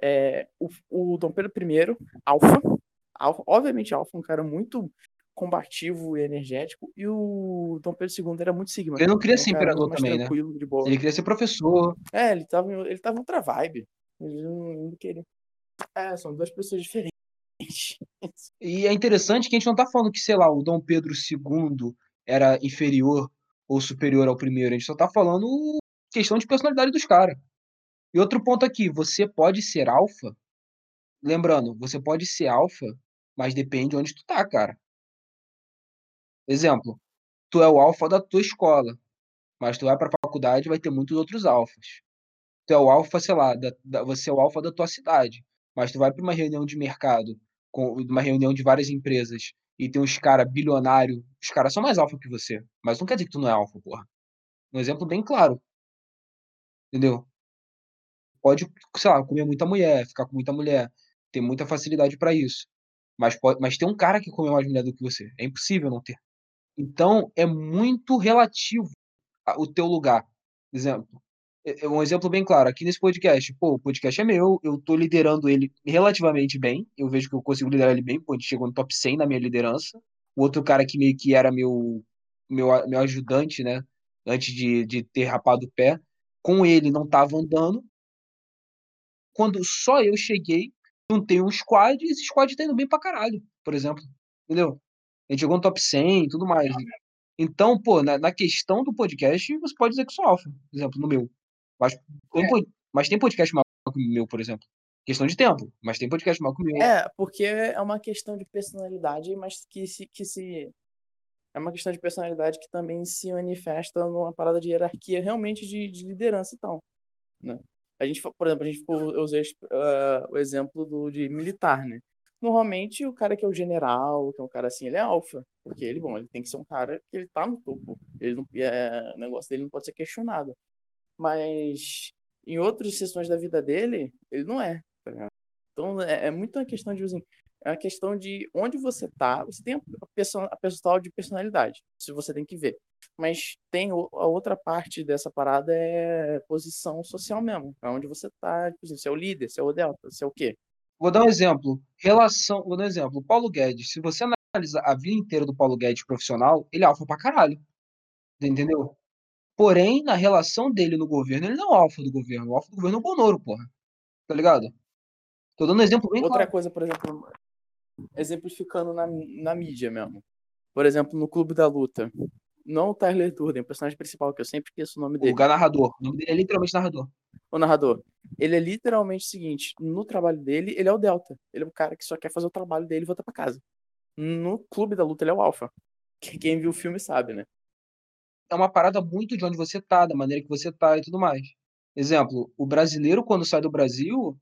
É, o, o Dom Pedro I, alfa, alfa, obviamente alfa, um cara muito combativo e energético, e o Dom Pedro II era muito Sigma. Ele não queria ser imperador também, né? Ele queria ser professor. É, ele tava, em- ele tava outra vibe. Ele não, não queria. É, são duas pessoas diferentes. E é interessante que a gente não tá falando que, sei lá, o Dom Pedro II era inferior ou superior ao primeiro. A gente só tá falando questão de personalidade dos caras. E outro ponto aqui, você pode ser alfa. Lembrando, você pode ser alfa, mas depende onde tu tá, cara. Exemplo, tu é o alfa da tua escola, mas tu vai pra faculdade e vai ter muitos outros alfas. Tu é o alfa, sei lá, da, da, você é o alfa da tua cidade, mas tu vai para uma reunião de mercado, com uma reunião de várias empresas, e tem uns caras bilionários, os caras são mais alfa que você, mas não quer dizer que tu não é alfa, porra. Um exemplo bem claro. Entendeu? Pode, sei lá, comer muita mulher, ficar com muita mulher, ter muita facilidade para isso. Mas, pode, mas tem um cara que come mais mulher do que você. É impossível não ter. Então, é muito relativo o teu lugar. Exemplo, é, é um exemplo bem claro, aqui nesse podcast, pô, o podcast é meu, eu tô liderando ele relativamente bem, eu vejo que eu consigo liderar ele bem, pô, gente chegou no top 100 na minha liderança. O outro cara que meio que era meu, meu, meu ajudante, né, antes de, de ter rapado o pé, com ele não tava andando. Quando só eu cheguei, juntei um squad e esse squad tá indo bem pra caralho, por exemplo, entendeu? A gente chegou no top 100 e tudo mais. Então, pô, na, na, questão do podcast, você pode dizer que sou alfa, por exemplo, no meu. Mas tem, é. mas tem podcast maior que o meu, por exemplo. Questão de tempo, mas tem podcast maior que o meu. É, porque é uma questão de personalidade, mas que se, que se. É uma questão de personalidade que também se manifesta numa parada de hierarquia realmente de, de liderança e tal. Né? A gente, por exemplo, a gente, eu usei uh, o exemplo do, de militar, né? Normalmente, o cara que é o general, que é um cara assim, ele é alfa. Porque ele, bom, ele tem que ser um cara que ele tá no topo. Ele não, é, o negócio dele não pode ser questionado. Mas em outras sessões da vida dele, ele não é. Tá então, é, é, muito uma questão de, assim, é uma questão de onde você tá. Você tem a, a pessoal de personalidade. Isso você tem que ver. Mas tem a outra parte dessa parada é posição social mesmo. É onde você tá. Tipo assim, você é o líder, você é o delta, você é o quê? Vou dar um exemplo. Relação, vou dar um exemplo. Paulo Guedes, se você analisar a vida inteira do Paulo Guedes profissional, ele é alfa pra caralho. Entendeu? Porém, na relação dele no governo, ele não é o alfa do governo. O alfa do governo é o Bonoro, porra. Tá ligado? Tô dando um exemplo bem Outra claro. coisa, por exemplo, exemplificando na, na mídia mesmo. Por exemplo, no Clube da Luta. Não o Tyler Durden, o personagem principal, que eu sempre esqueço o nome dele. O narrador. O nome dele é literalmente narrador. O narrador. Ele é literalmente o seguinte: no trabalho dele, ele é o Delta. Ele é o cara que só quer fazer o trabalho dele e voltar para casa. No clube da luta, ele é o Alpha. Quem viu o filme sabe, né? É uma parada muito de onde você tá, da maneira que você tá e tudo mais. Exemplo, o brasileiro, quando sai do Brasil,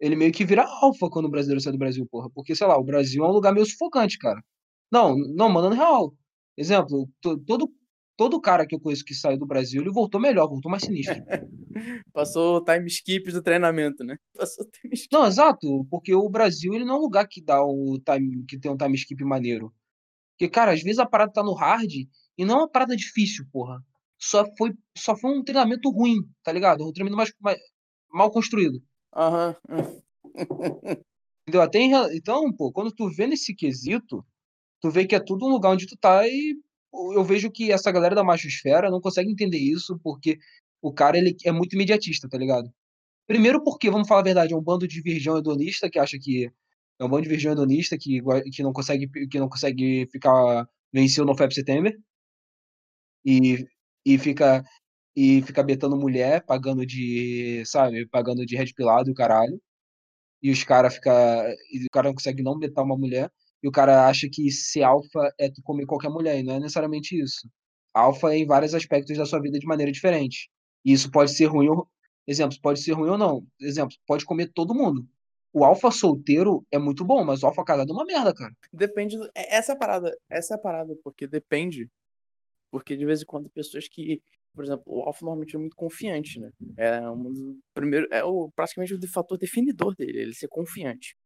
ele meio que vira alfa quando o brasileiro sai do Brasil, porra. Porque, sei lá, o Brasil é um lugar meio sufocante, cara. Não, não, mandando real. Exemplo, todo, todo cara que eu conheço que saiu do Brasil, ele voltou melhor, voltou mais sinistro. Passou o time skip do treinamento, né? Passou time skip. Não, exato, porque o Brasil ele não é um lugar que dá o time, que tem um time skip maneiro. Porque, cara, às vezes a parada tá no hard e não é uma parada difícil, porra. Só foi, só foi um treinamento ruim, tá ligado? Um treinamento mais, mais mal construído. Aham. Uhum. Entendeu? Até em, então, pô, quando tu vê nesse quesito, tu vê que é tudo um lugar onde tu tá e eu vejo que essa galera da machosfera não consegue entender isso porque o cara ele é muito imediatista, tá ligado? Primeiro porque, vamos falar a verdade, é um bando de virgão hedonista que acha que é um bando de virgão hedonista que, que não consegue que não consegue ficar vencer no FEP Setembro e, e fica e fica betando mulher, pagando de, sabe, pagando de red pilado e o caralho. E os caras fica e o cara não consegue não betar uma mulher e o cara acha que ser alfa é tu comer qualquer mulher, e não é necessariamente isso. Alfa é em vários aspectos da sua vida de maneira diferente. E isso pode ser ruim ou. Exemplo, pode ser ruim ou não. Exemplo, pode comer todo mundo. O alfa solteiro é muito bom, mas o alfa casado é uma merda, cara. Depende. Do... É, essa é a parada. Essa é a parada, porque depende. Porque de vez em quando pessoas que. Por exemplo, o alfa normalmente é muito confiante, né? É um primeiro. É o, praticamente o fator definidor dele, ele ser confiante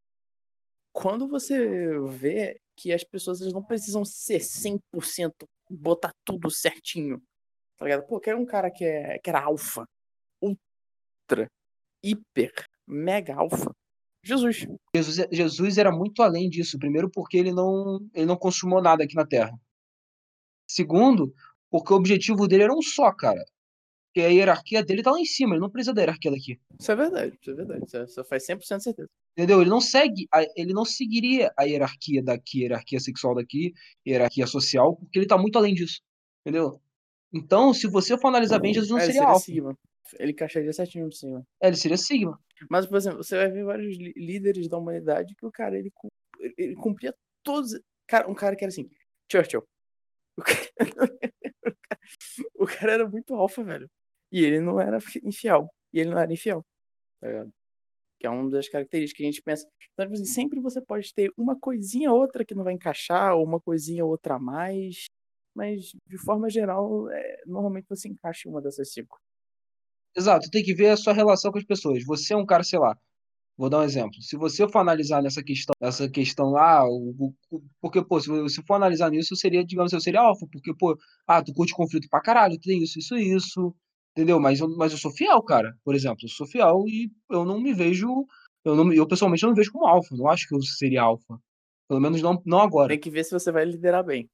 quando você vê que as pessoas não precisam ser 100%, botar tudo certinho, tá ligado? Pô, quer um cara que, é, que era alfa, ultra, hiper, mega alfa. Jesus. Jesus. Jesus era muito além disso. Primeiro, porque ele não, ele não consumou nada aqui na Terra. Segundo, porque o objetivo dele era um só, cara. Porque a hierarquia dele tá lá em cima, ele não precisa da hierarquia daqui. Isso é verdade, isso é verdade. Isso faz 100% certeza. Entendeu? Ele não segue, ele não seguiria a hierarquia daqui, hierarquia sexual daqui, hierarquia social, porque ele tá muito além disso. Entendeu? Então, se você for analisar bem, Jesus não É, seria alfa. Sigma. Ele encaixaria certinho no Sigma. É, ele seria Sigma. Mas, por exemplo, você vai ver vários líderes da humanidade que o cara, ele, ele- cumpria todos. Cara, um cara que era assim, Churchill. O cara, o cara era muito alfa, velho. E ele não era fi- infiel. E ele não era infiel. Tá ligado? Que é uma das características que a gente pensa. Então, tipo assim, sempre você pode ter uma coisinha ou outra que não vai encaixar, ou uma coisinha ou outra a mais. Mas, de forma geral, é, normalmente você encaixa em uma dessas cinco. Exato, tem que ver a sua relação com as pessoas. Você é um cara, sei lá, vou dar um exemplo. Se você for analisar nessa questão, nessa questão lá, o, o- porque, pô, se você for analisar nisso, seria, digamos, eu seria alfa, porque, pô, ah, tu curte conflito pra caralho, tu tem isso, isso, isso, entendeu? Mas eu, mas eu sou fiel, cara, por exemplo, eu sou fiel e eu não me vejo, eu, não, eu pessoalmente não me vejo como alfa, não acho que eu seria alfa. Pelo menos não, não agora. Tem que ver se você vai liderar bem.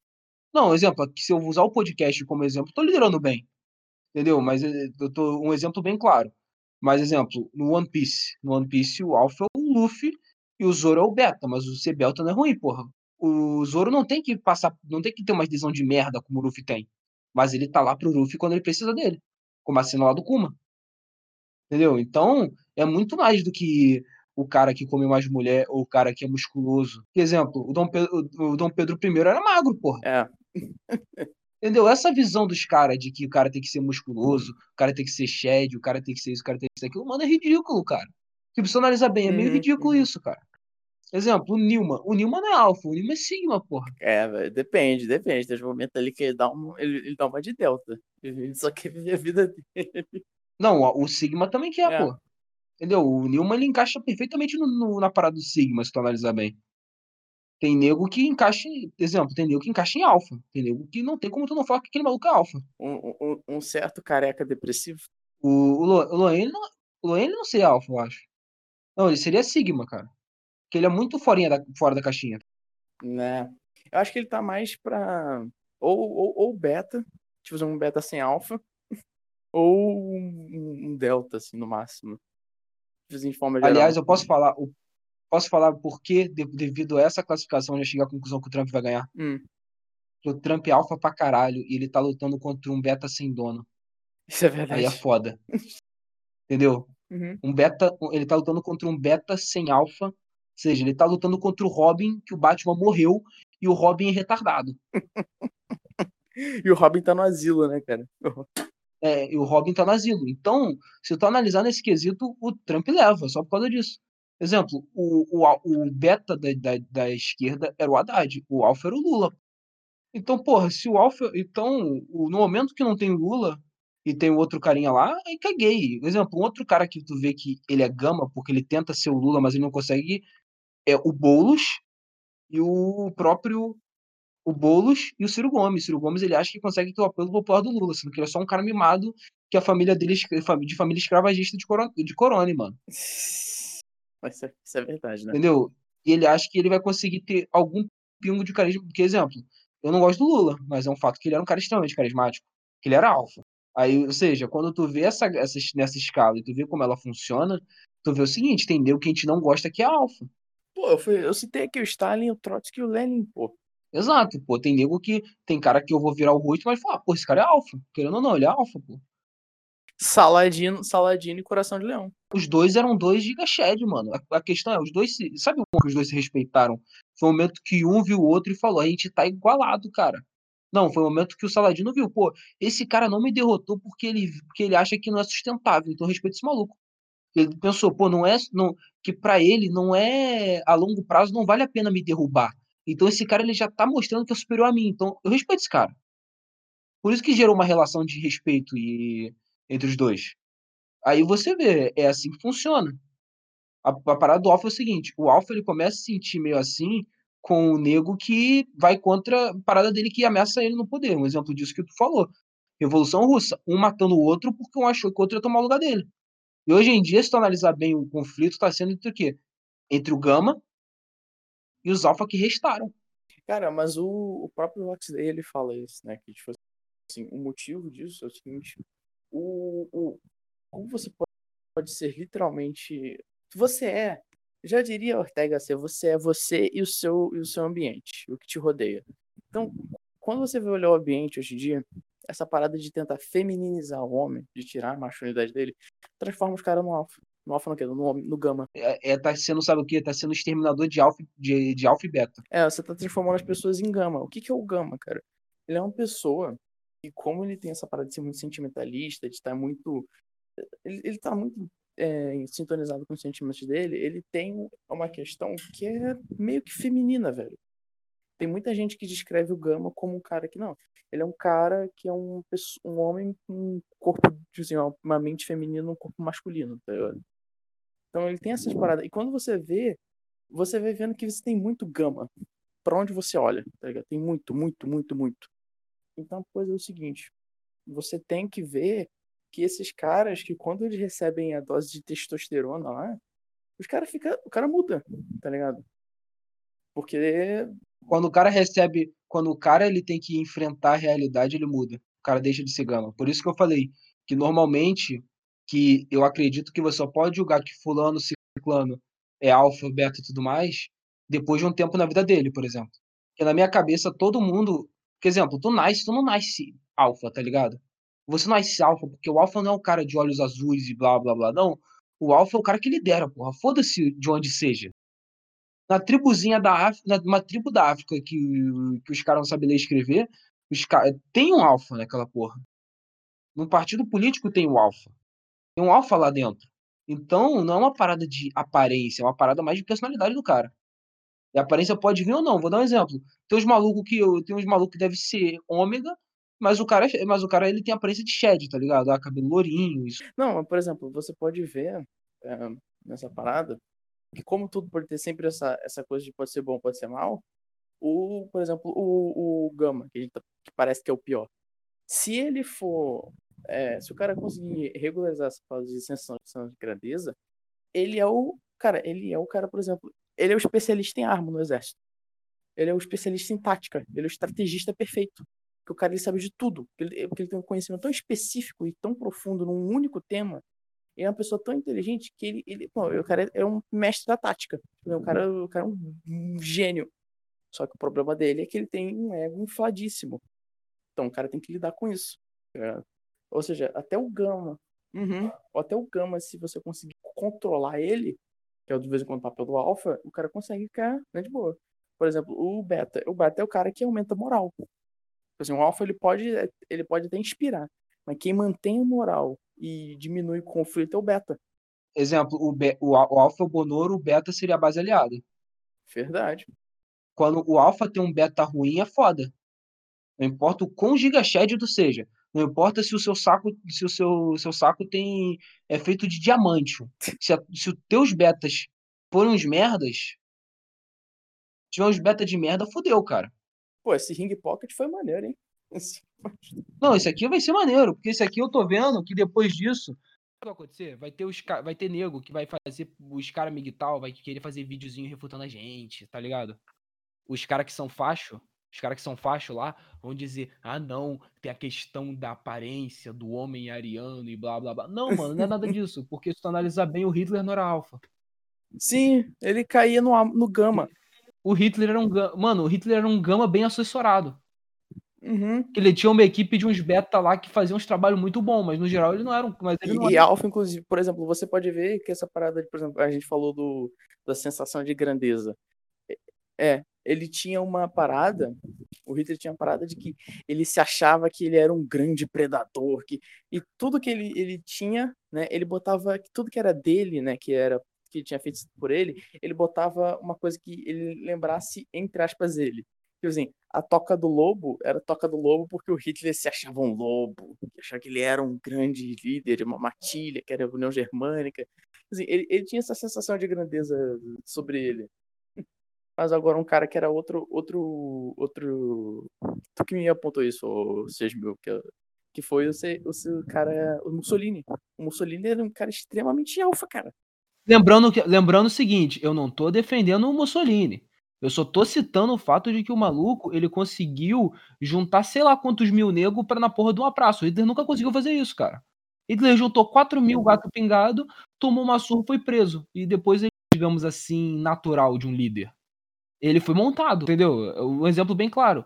Não, exemplo, aqui, se eu usar o podcast como exemplo, tô liderando bem. Entendeu? Mas eh, eu tô um exemplo bem claro. Mas exemplo, no One Piece, no One Piece o Alpha é o Luffy e o Zoro é o Beta, mas o ser Beta não é ruim, porra. O Zoro não tem que passar, não tem que ter uma decisão de merda como o Luffy tem. Mas ele tá lá pro Luffy quando ele precisa dele. Como a cena lá do Kuma. Entendeu? Então, é muito mais do que o cara que come mais mulher ou o cara que é musculoso. Por exemplo, o Dom Pedro, o Dom Pedro I era magro, porra. É, Entendeu? Essa visão dos caras de que o cara tem que ser musculoso, o cara tem que ser shed, o cara tem que ser isso, o cara tem que ser aquilo, mano, é ridículo, cara. Tipo, se analisar bem, é meio Uhum, ridículo uhum. isso, cara. Exemplo, o Nilma. O Nilma não é alfa, o Nilma é sigma, porra. É, velho, depende, depende. Tem momentos ali que ele dá, um, ele, ele dá uma de delta. Ele só quer viver a vida dele. Não, o sigma também quer, É. pô. Entendeu? O Nilma, ele encaixa perfeitamente no, no- na parada do sigma, se tu analisar bem. Tem nego que encaixa, em- exemplo, tem nego que encaixa em alfa. Tem nego que não tem como tu não falar que aquele maluco é alfa. Um, um, um certo careca depressivo. O, o, Lo- o Loen não, o Loen não seria alfa, eu acho. Não, ele seria sigma, cara. Porque ele é muito forinha da, fora da caixinha. Né? Eu acho que ele tá mais pra. Ou, ou, ou beta, tipo um beta sem alfa, ou um, um delta, assim, no máximo. Assim, de forma geral. Aliás, eu posso falar, eu posso falar por que, de- devido a essa classificação, eu já cheguei à conclusão que o Trump vai ganhar. Hum, o Trump é alfa pra caralho e ele tá lutando contra um beta sem dono. isso é Aí verdade. é foda. Entendeu? Uhum. Um beta, ele tá lutando contra um beta sem alfa. Ou seja, ele tá lutando contra o Robin, que o Batman morreu, e o Robin é retardado. E o Robin tá no asilo, né, cara? É, e o Robin tá no asilo. Então, se tu analisar nesse quesito, o Trump leva, só por causa disso. Exemplo, o, o, o beta da, da, da esquerda era o Haddad, o alfa era o Lula. Então, porra, se o alfa. Então, no momento que não tem Lula e tem outro carinha lá, aí caguei. Exemplo, um outro cara que tu vê que ele é gama, porque ele tenta ser o Lula, mas ele não consegue, é o Boulos e o próprio. O Boulos e o Ciro Gomes. Ciro Gomes ele acha que consegue ter o apoio popular do Lula, sendo que ele é só um cara mimado que a família dele escra- de família escravagista de Corone, de Corone mano. Mas Isso é, isso é verdade, né? Entendeu? E ele acha que ele vai conseguir ter algum pingo de carisma. Porque, exemplo, eu não gosto do Lula, mas é um fato que ele era um cara extremamente carismático. Que ele era alfa. Aí, ou seja, quando tu vê essa, essa, nessa escala e tu vê como ela funciona, tu vê o seguinte, nego que a gente não gosta que é alfa. Pô, eu, fui, eu citei aqui o Stalin, o Trotsky e o Lenin, pô. Exato, pô. Tem nego que. Tem cara que eu vou virar o rosto, mas fala, pô, esse cara é alfa. Querendo ou não, ele é alfa, pô. Saladino, Saladino e Coração de Leão. Os dois eram dois gigashed, mano. A, a questão é, os dois se. Sabe como que os dois se respeitaram? Foi o momento que um viu o outro e falou, a gente tá igualado, cara. Não, foi o momento que o Saladino viu, pô, esse cara não me derrotou porque ele, porque ele acha que não é sustentável, então respeito esse maluco. Ele pensou, pô, não é. Não, que pra ele não é. A longo prazo não vale a pena me derrubar. Então esse cara ele já tá mostrando que é superior a mim. Então eu respeito esse cara. Por isso que gerou uma relação de respeito e, entre os dois. Aí você vê, é assim que funciona. A, a parada do Alpha é o seguinte: o Alpha ele começa a se sentir meio assim com o nego que vai contra a parada dele que ameaça ele no poder. Um exemplo disso que tu falou. Revolução Russa. Um matando o outro porque um achou que o outro ia tomar o lugar dele. E hoje em dia, se tu analisar bem o conflito, está sendo entre o quê? Entre o Gama e os Alpha que restaram. Cara, mas o, o próprio Huxley, ele fala isso, né? Que, tipo assim, o motivo disso é o seguinte. O, o, como você pode, pode ser literalmente... Você é, já diria Ortega C, você é você e o seu, e o seu ambiente, o que te rodeia. Então, quando você vai olhar o ambiente hoje em dia, essa parada de tentar feminilizar o homem, de tirar a masculinidade dele, transforma os caras no alfa. No alfa no? No, no gama. É, é, tá sendo, sabe o que? Tá sendo exterminador de alfa, de, de alfa e beta. É, você tá transformando as pessoas em gama. O que, que é o gama, cara? Ele é uma pessoa e como ele tem essa parada de ser muito sentimentalista, de estar muito. Ele, ele tá muito é, sintonizado com os sentimentos dele, ele tem uma questão que é meio que feminina, velho. Tem muita gente que descreve o Gama como um cara que não. Ele é um cara que é um, um homem com um corpo, assim, uma mente feminina, um corpo masculino, tá ligado? Então ele tem essas paradas. E quando você vê, você vê vendo que você tem muito Gama. Pra onde você olha, tá ligado? Tem muito, muito, muito, muito. Então a coisa é o seguinte: você tem que ver que esses caras, que quando eles recebem a dose de testosterona lá, os caras fica, o cara muda, tá ligado? Porque quando o cara recebe, quando o cara ele tem que enfrentar a realidade, ele muda. O cara deixa de ser gama. Por isso que eu falei que normalmente que eu acredito que você só pode julgar que fulano, ciclano é alfa, beta e tudo mais depois de um tempo na vida dele, por exemplo. Porque na minha cabeça todo mundo, por exemplo, tu nasce, tu não nasce alfa, tá ligado? Você nasce alfa porque o alfa não é o cara de olhos azuis e blá blá blá, não. O alfa é o cara que lidera, porra. Foda-se de onde seja na tribuzinha da África, numa tribo da África que, que os caras não sabem ler e escrever, os caras, tem um alfa naquela porra. Num partido político tem o alfa. Tem um alfa lá dentro. Então, não é uma parada de aparência, é uma parada mais de personalidade do cara. E a aparência pode vir ou não. Vou dar um exemplo. Tem uns malucos que tem uns malucos que deve ser ômega, mas o cara, mas o cara ele tem a aparência de Shed, tá ligado? Ah, cabelo lourinho, isso. Não, por exemplo, você pode ver é, nessa parada que como tudo pode ter sempre essa, essa coisa de pode ser bom, pode ser mal, o, por exemplo, o, o Gama, que, tá, que parece que é o pior. Se ele for. É, se o cara conseguir regularizar essa fase de sensação de grandeza, ele é o. Cara, ele é o cara, por exemplo, ele é o especialista em arma no exército. Ele é o especialista em tática. Ele é o estrategista perfeito. Porque o cara ele sabe de tudo. Ele, porque ele tem um conhecimento tão específico e tão profundo num único tema ele é uma pessoa tão inteligente que ele, ele pô, o cara é um mestre da tática. O cara, o cara é um, um gênio. Só que o problema dele é que ele tem um ego infladíssimo. Então o cara tem que lidar com isso. É. Ou seja, até o Gama. Uhum, até o Gama, se você conseguir controlar ele, que é o de vez em quando o papel do Alpha, o cara consegue ficar né, de boa. Por exemplo, o Beta. O Beta é o cara que aumenta a moral. Tipo assim, o Alpha ele pode, ele pode até inspirar. Mas quem mantém a moral e diminui o conflito é o beta. Exemplo, o, be o, o alfa é o bonoro, o beta seria a base aliada. Verdade. Quando o alfa tem um beta ruim, é foda. Não importa o quão gigashed seja. Não importa se o seu saco, se o seu, seu saco tem é feito de diamante. Se, a, se os teus betas forem uns merdas, tiver uns beta de merda, fodeu, cara. Pô, esse Ring Pocket foi maneiro, hein? Esse não, esse aqui vai ser maneiro, porque esse aqui eu tô vendo que depois disso. O que vai acontecer? Vai ter, os, vai ter nego que vai fazer os caras migtal, vai querer fazer videozinho refutando a gente, tá ligado? Os caras que são facho, os caras que são facho lá vão dizer: ah, não, tem a questão da aparência do homem ariano e blá blá blá. Não, mano, não é nada disso, porque se tu analisar bem, o Hitler não era alfa. Sim, ele caía no, no gama. O Hitler era um Mano, o Hitler era um gama bem assessorado. Uhum. Ele tinha uma equipe de uns beta lá que faziam uns trabalhos muito bom, mas no geral ele não era um. Mas ele e, era... Alpha, inclusive, por exemplo, você pode ver que essa parada, de, por exemplo, a gente falou do, da sensação de grandeza. É, ele tinha uma parada, o Hitler tinha uma parada de que ele se achava que ele era um grande predador, que, e tudo que ele, ele tinha, né, ele botava, tudo que era dele, né, que era que tinha feito por ele, ele botava uma coisa que ele lembrasse, entre aspas, ele. Tipo assim, a toca do lobo era a toca do lobo porque o Hitler se achava um lobo, achava que ele era um grande líder de uma matilha, que era a União Germânica. Assim, ele, ele tinha essa sensação de grandeza sobre ele. Mas agora um cara que era outro. outro. outro. Tu que me apontou isso, o Sesmil, que, que foi o, o, o cara. O Mussolini. O Mussolini era um cara extremamente alfa, cara. Lembrando, que, lembrando o seguinte, eu não tô defendendo o Mussolini. Eu só tô citando o fato de que o maluco, ele conseguiu juntar sei lá quantos mil negros pra na porra de uma praça. O Hitler nunca conseguiu fazer isso, cara. Hitler juntou 4 mil gato pingado, tomou uma surra foi preso. E depois ele, digamos assim, natural de um líder. Ele foi montado, entendeu? Um exemplo bem claro.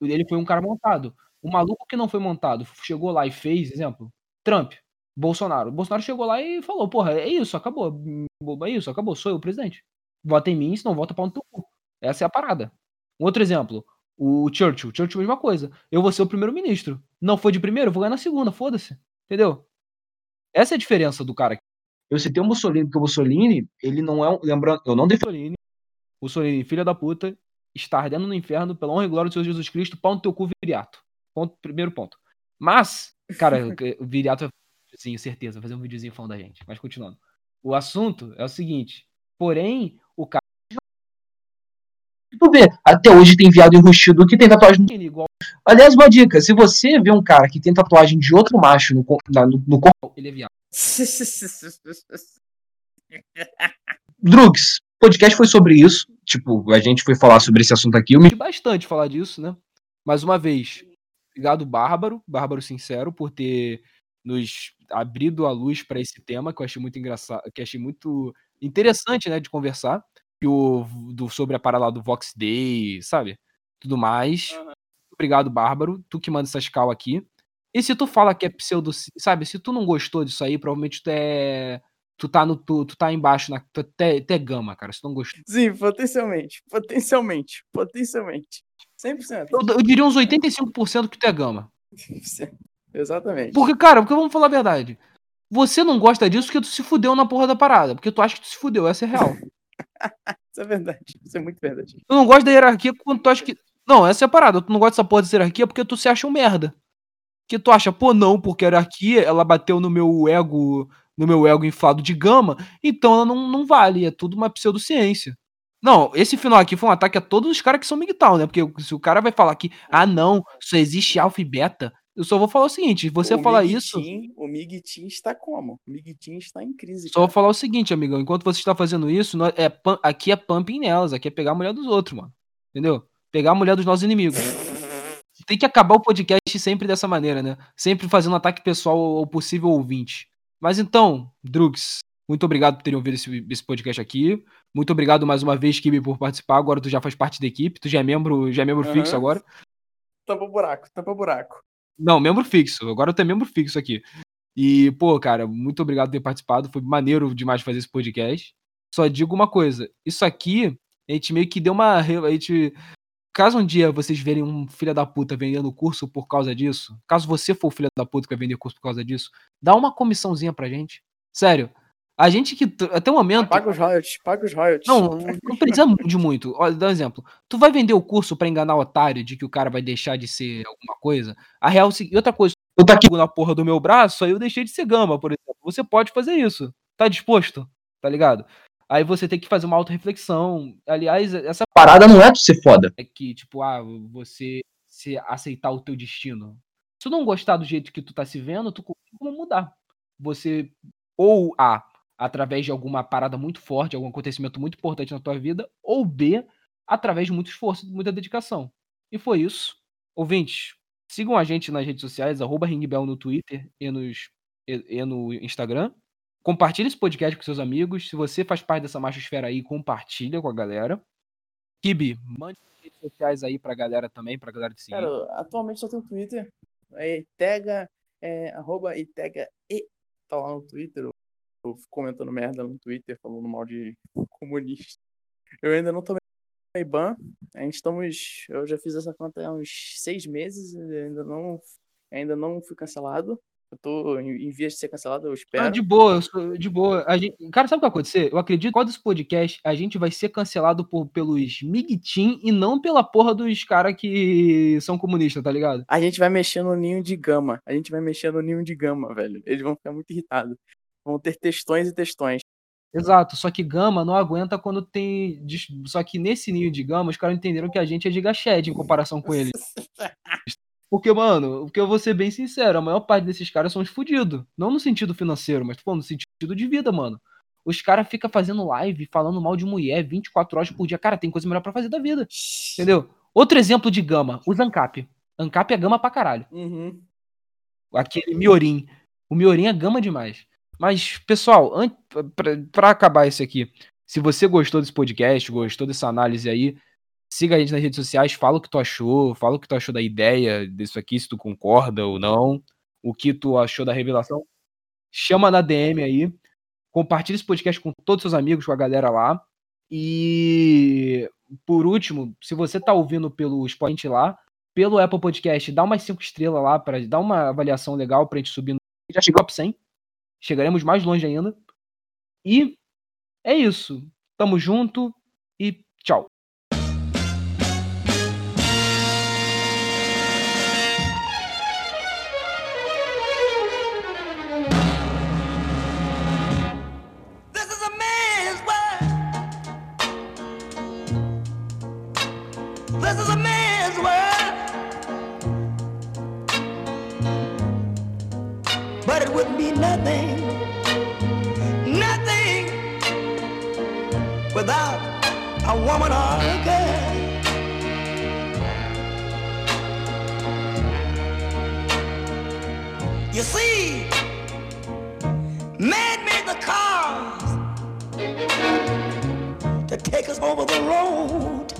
Ele foi um cara montado. O maluco que não foi montado chegou lá e fez, exemplo, Trump, Bolsonaro. O Bolsonaro chegou lá e falou, porra, é isso, acabou. É isso, acabou, sou eu o presidente. Vota em mim, senão vota pra um cu. Essa é a parada. Um outro exemplo, o Churchill. Churchill, mesma coisa. Eu vou ser o primeiro-ministro. Não foi de primeiro, eu vou ganhar na segunda, foda-se. Entendeu? Essa é a diferença do cara. Eu citei o Mussolini, porque o Mussolini, ele não é um. Lembrando, eu não defendo. Mussolini, filha da puta, está ardendo no inferno pela honra e glória do Senhor Jesus Cristo, pau no teu cu, viriato. Ponto, primeiro ponto. Mas, cara, o viriato vai fazer um videozinho, certeza, vai fazer um videozinho falando da gente. Mas continuando. O assunto é o seguinte. Porém, o cara. Tu vê, até hoje tem viado enrustido que tem tatuagem. igual Aliás, uma dica: se você vê um cara que tem tatuagem de outro macho no, na- no, no corpo. ele é viado. Drugs, o podcast foi sobre isso. Tipo, a gente foi falar sobre esse assunto aqui. Eu me Gostei bastante falar disso, né? Mais uma vez, obrigado, Bárbaro, Bárbaro Sincero, por ter nos abrido a luz para esse tema que eu achei muito engraçado, que eu achei muito interessante, né, de conversar, que o do sobre a parada do Vox Day, sabe? Tudo mais. Aham. Obrigado, Bárbaro, tu que manda essas cal aqui. E se tu fala que é pseudo, sabe? Se tu não gostou disso aí, provavelmente tu é tu tá no tu, tu tá embaixo na tu é, tu é gama, cara. Se tu não gostou Sim, potencialmente. Potencialmente. Potencialmente. 100%. Eu, eu diria uns 85% que tu é gama. Exatamente. Porque, cara, porque vamos falar a verdade. Você não gosta disso porque tu se fudeu na porra da parada. Porque tu acha que tu se fudeu, essa é real. Isso é verdade. Isso é muito verdade. Tu não gosta da hierarquia quando tu acha que. Não, essa é a parada. Tu não gosta dessa porra dessa hierarquia porque tu se acha um merda. Que tu acha, pô, não, porque a hierarquia, ela bateu no meu ego, no meu ego inflado de gama, então ela não, não vale. É tudo uma pseudociência. Não, esse final aqui foi um ataque a todos os caras que são MGTOW, né? Porque se o cara vai falar que, ah, não, só existe alfa e beta, eu só vou falar o seguinte: você o falar Mig isso. Team- o Migtin está como? O Migtin está em crise. Só vou cara. falar o seguinte, amigão. Enquanto você está fazendo isso, nós- é, aqui é pumping nelas, aqui é pegar a mulher dos outros, mano. Entendeu? Pegar a mulher dos nossos inimigos. Tem que acabar o podcast sempre dessa maneira, né? Sempre fazendo ataque pessoal ao possível ouvinte. Mas então, Drugs, muito obrigado por terem ouvido esse, esse podcast aqui. Muito obrigado mais uma vez, Kibi, por participar. Agora tu já faz parte da equipe, tu já é membro, já é membro Aham. fixo agora. Tampa o buraco, tampa o buraco. Não, membro fixo. Agora tu é membro fixo aqui. E, pô, cara, muito obrigado por ter participado. Foi maneiro demais fazer esse podcast. Só digo uma coisa: isso aqui, a gente meio que deu uma. A gente. Caso um dia vocês verem um filho da puta vendendo curso por causa disso, caso você for o filho da puta que vai vender curso por causa disso, dá uma comissãozinha pra gente. Sério. A gente que. Até o momento. Paga os royalties, paga os royalties. Não, não precisa de muito. Olha, dá um exemplo. Tu vai vender o curso pra enganar o otário de que o cara vai deixar de ser alguma coisa? A real é seguinte. Outra coisa, eu tá aqui na porra do meu braço, aí eu deixei de ser gama, por exemplo. Você pode fazer isso. Tá disposto? Tá ligado? Aí você tem que fazer uma auto-reflexão. Aliás, essa Parada não é tu ser foda. é que, tipo, ah, você se aceitar o teu destino. Se tu não gostar do jeito que tu tá se vendo, tu como mudar. Você, ou A, através de alguma parada muito forte, algum acontecimento muito importante na tua vida, ou B, através de muito esforço, muita dedicação. E foi isso. Ouvintes, sigam a gente nas redes sociais, arroba Ringbell no Twitter e, nos, e, e no Instagram. Compartilhe esse podcast com seus amigos. Se você faz parte dessa machosfera aí, compartilha com a galera. Kibi, mande redes sociais aí pra galera também, pra galera te seguir. Cara, atualmente só tem Twitter. É Itega, é, arroba Itega e. Tá lá no Twitter. Eu, fico comentando merda no Twitter, falando mal de comunista. Eu ainda não tomei ban. A gente estamos. Eu já fiz essa conta há uns seis meses. Ainda não, ainda não fui cancelado. Eu tô em, em vias de ser cancelado, eu espero. Ah, de boa, eu sou- de boa. A gente, cara, sabe o que vai acontecer? Eu acredito que quando esse podcast a gente vai ser cancelado por, pelos MIGTIM e não pela porra dos caras que são comunistas, tá ligado? A gente vai mexer no ninho de gama. A gente vai mexer no ninho de gama, velho. Eles vão ficar muito irritados. Vão ter textões e textões. Exato, só que Gama não aguenta quando tem. Só que nesse ninho de Gama, os caras entenderam que a gente é giga Shed em comparação com eles. Porque, mano, porque eu vou ser bem sincero, a maior parte desses caras são os fudidos. Não no sentido financeiro, mas, pô, no sentido de vida, mano. Os caras ficam fazendo live, falando mal de mulher 24 horas por dia. Cara, tem coisa melhor pra fazer da vida. Entendeu? Outro exemplo de Gama, o Zancap. Ancap é gama pra caralho. Uhum. Aquele Miorim. O Miorim é gama demais. Mas, pessoal, pra acabar esse aqui, se você gostou desse podcast, gostou dessa análise aí, Siga a gente nas redes sociais, fala o que tu achou, fala o que tu achou da ideia disso aqui, se tu concorda ou não, o que tu achou da revelação. Chama na DM aí, compartilha esse podcast com todos os seus amigos, com a galera lá. E por último, se você tá ouvindo pelo Spotify lá, pelo Apple Podcast, dá umas 5 estrelas lá para dar uma avaliação legal pra gente subir. Já chegou top 100. Chegaremos mais longe ainda. E é isso. Tamo junto e woman or a girl. You see, man made the cars to take us over the road.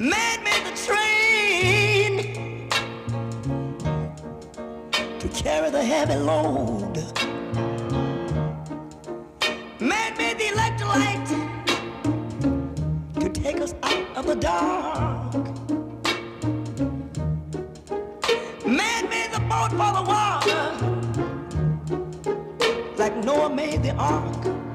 Man made the train to carry the heavy load. Electrolyte to take us out of the dark. Man made the boat for the water like Noah made the ark.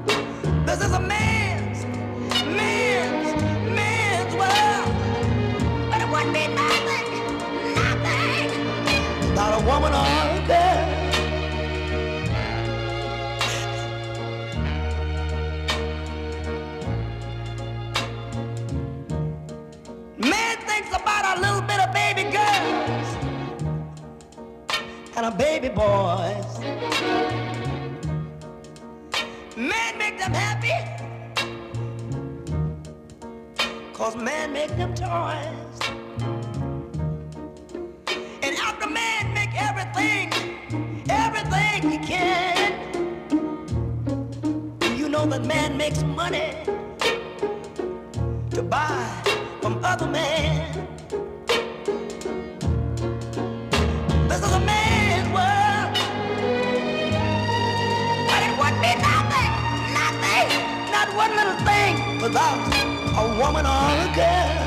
Baby boys. Man make them happy. Cause man make them toys. And after man make everything, everything he can. You know that man makes money to buy without a woman or a girl.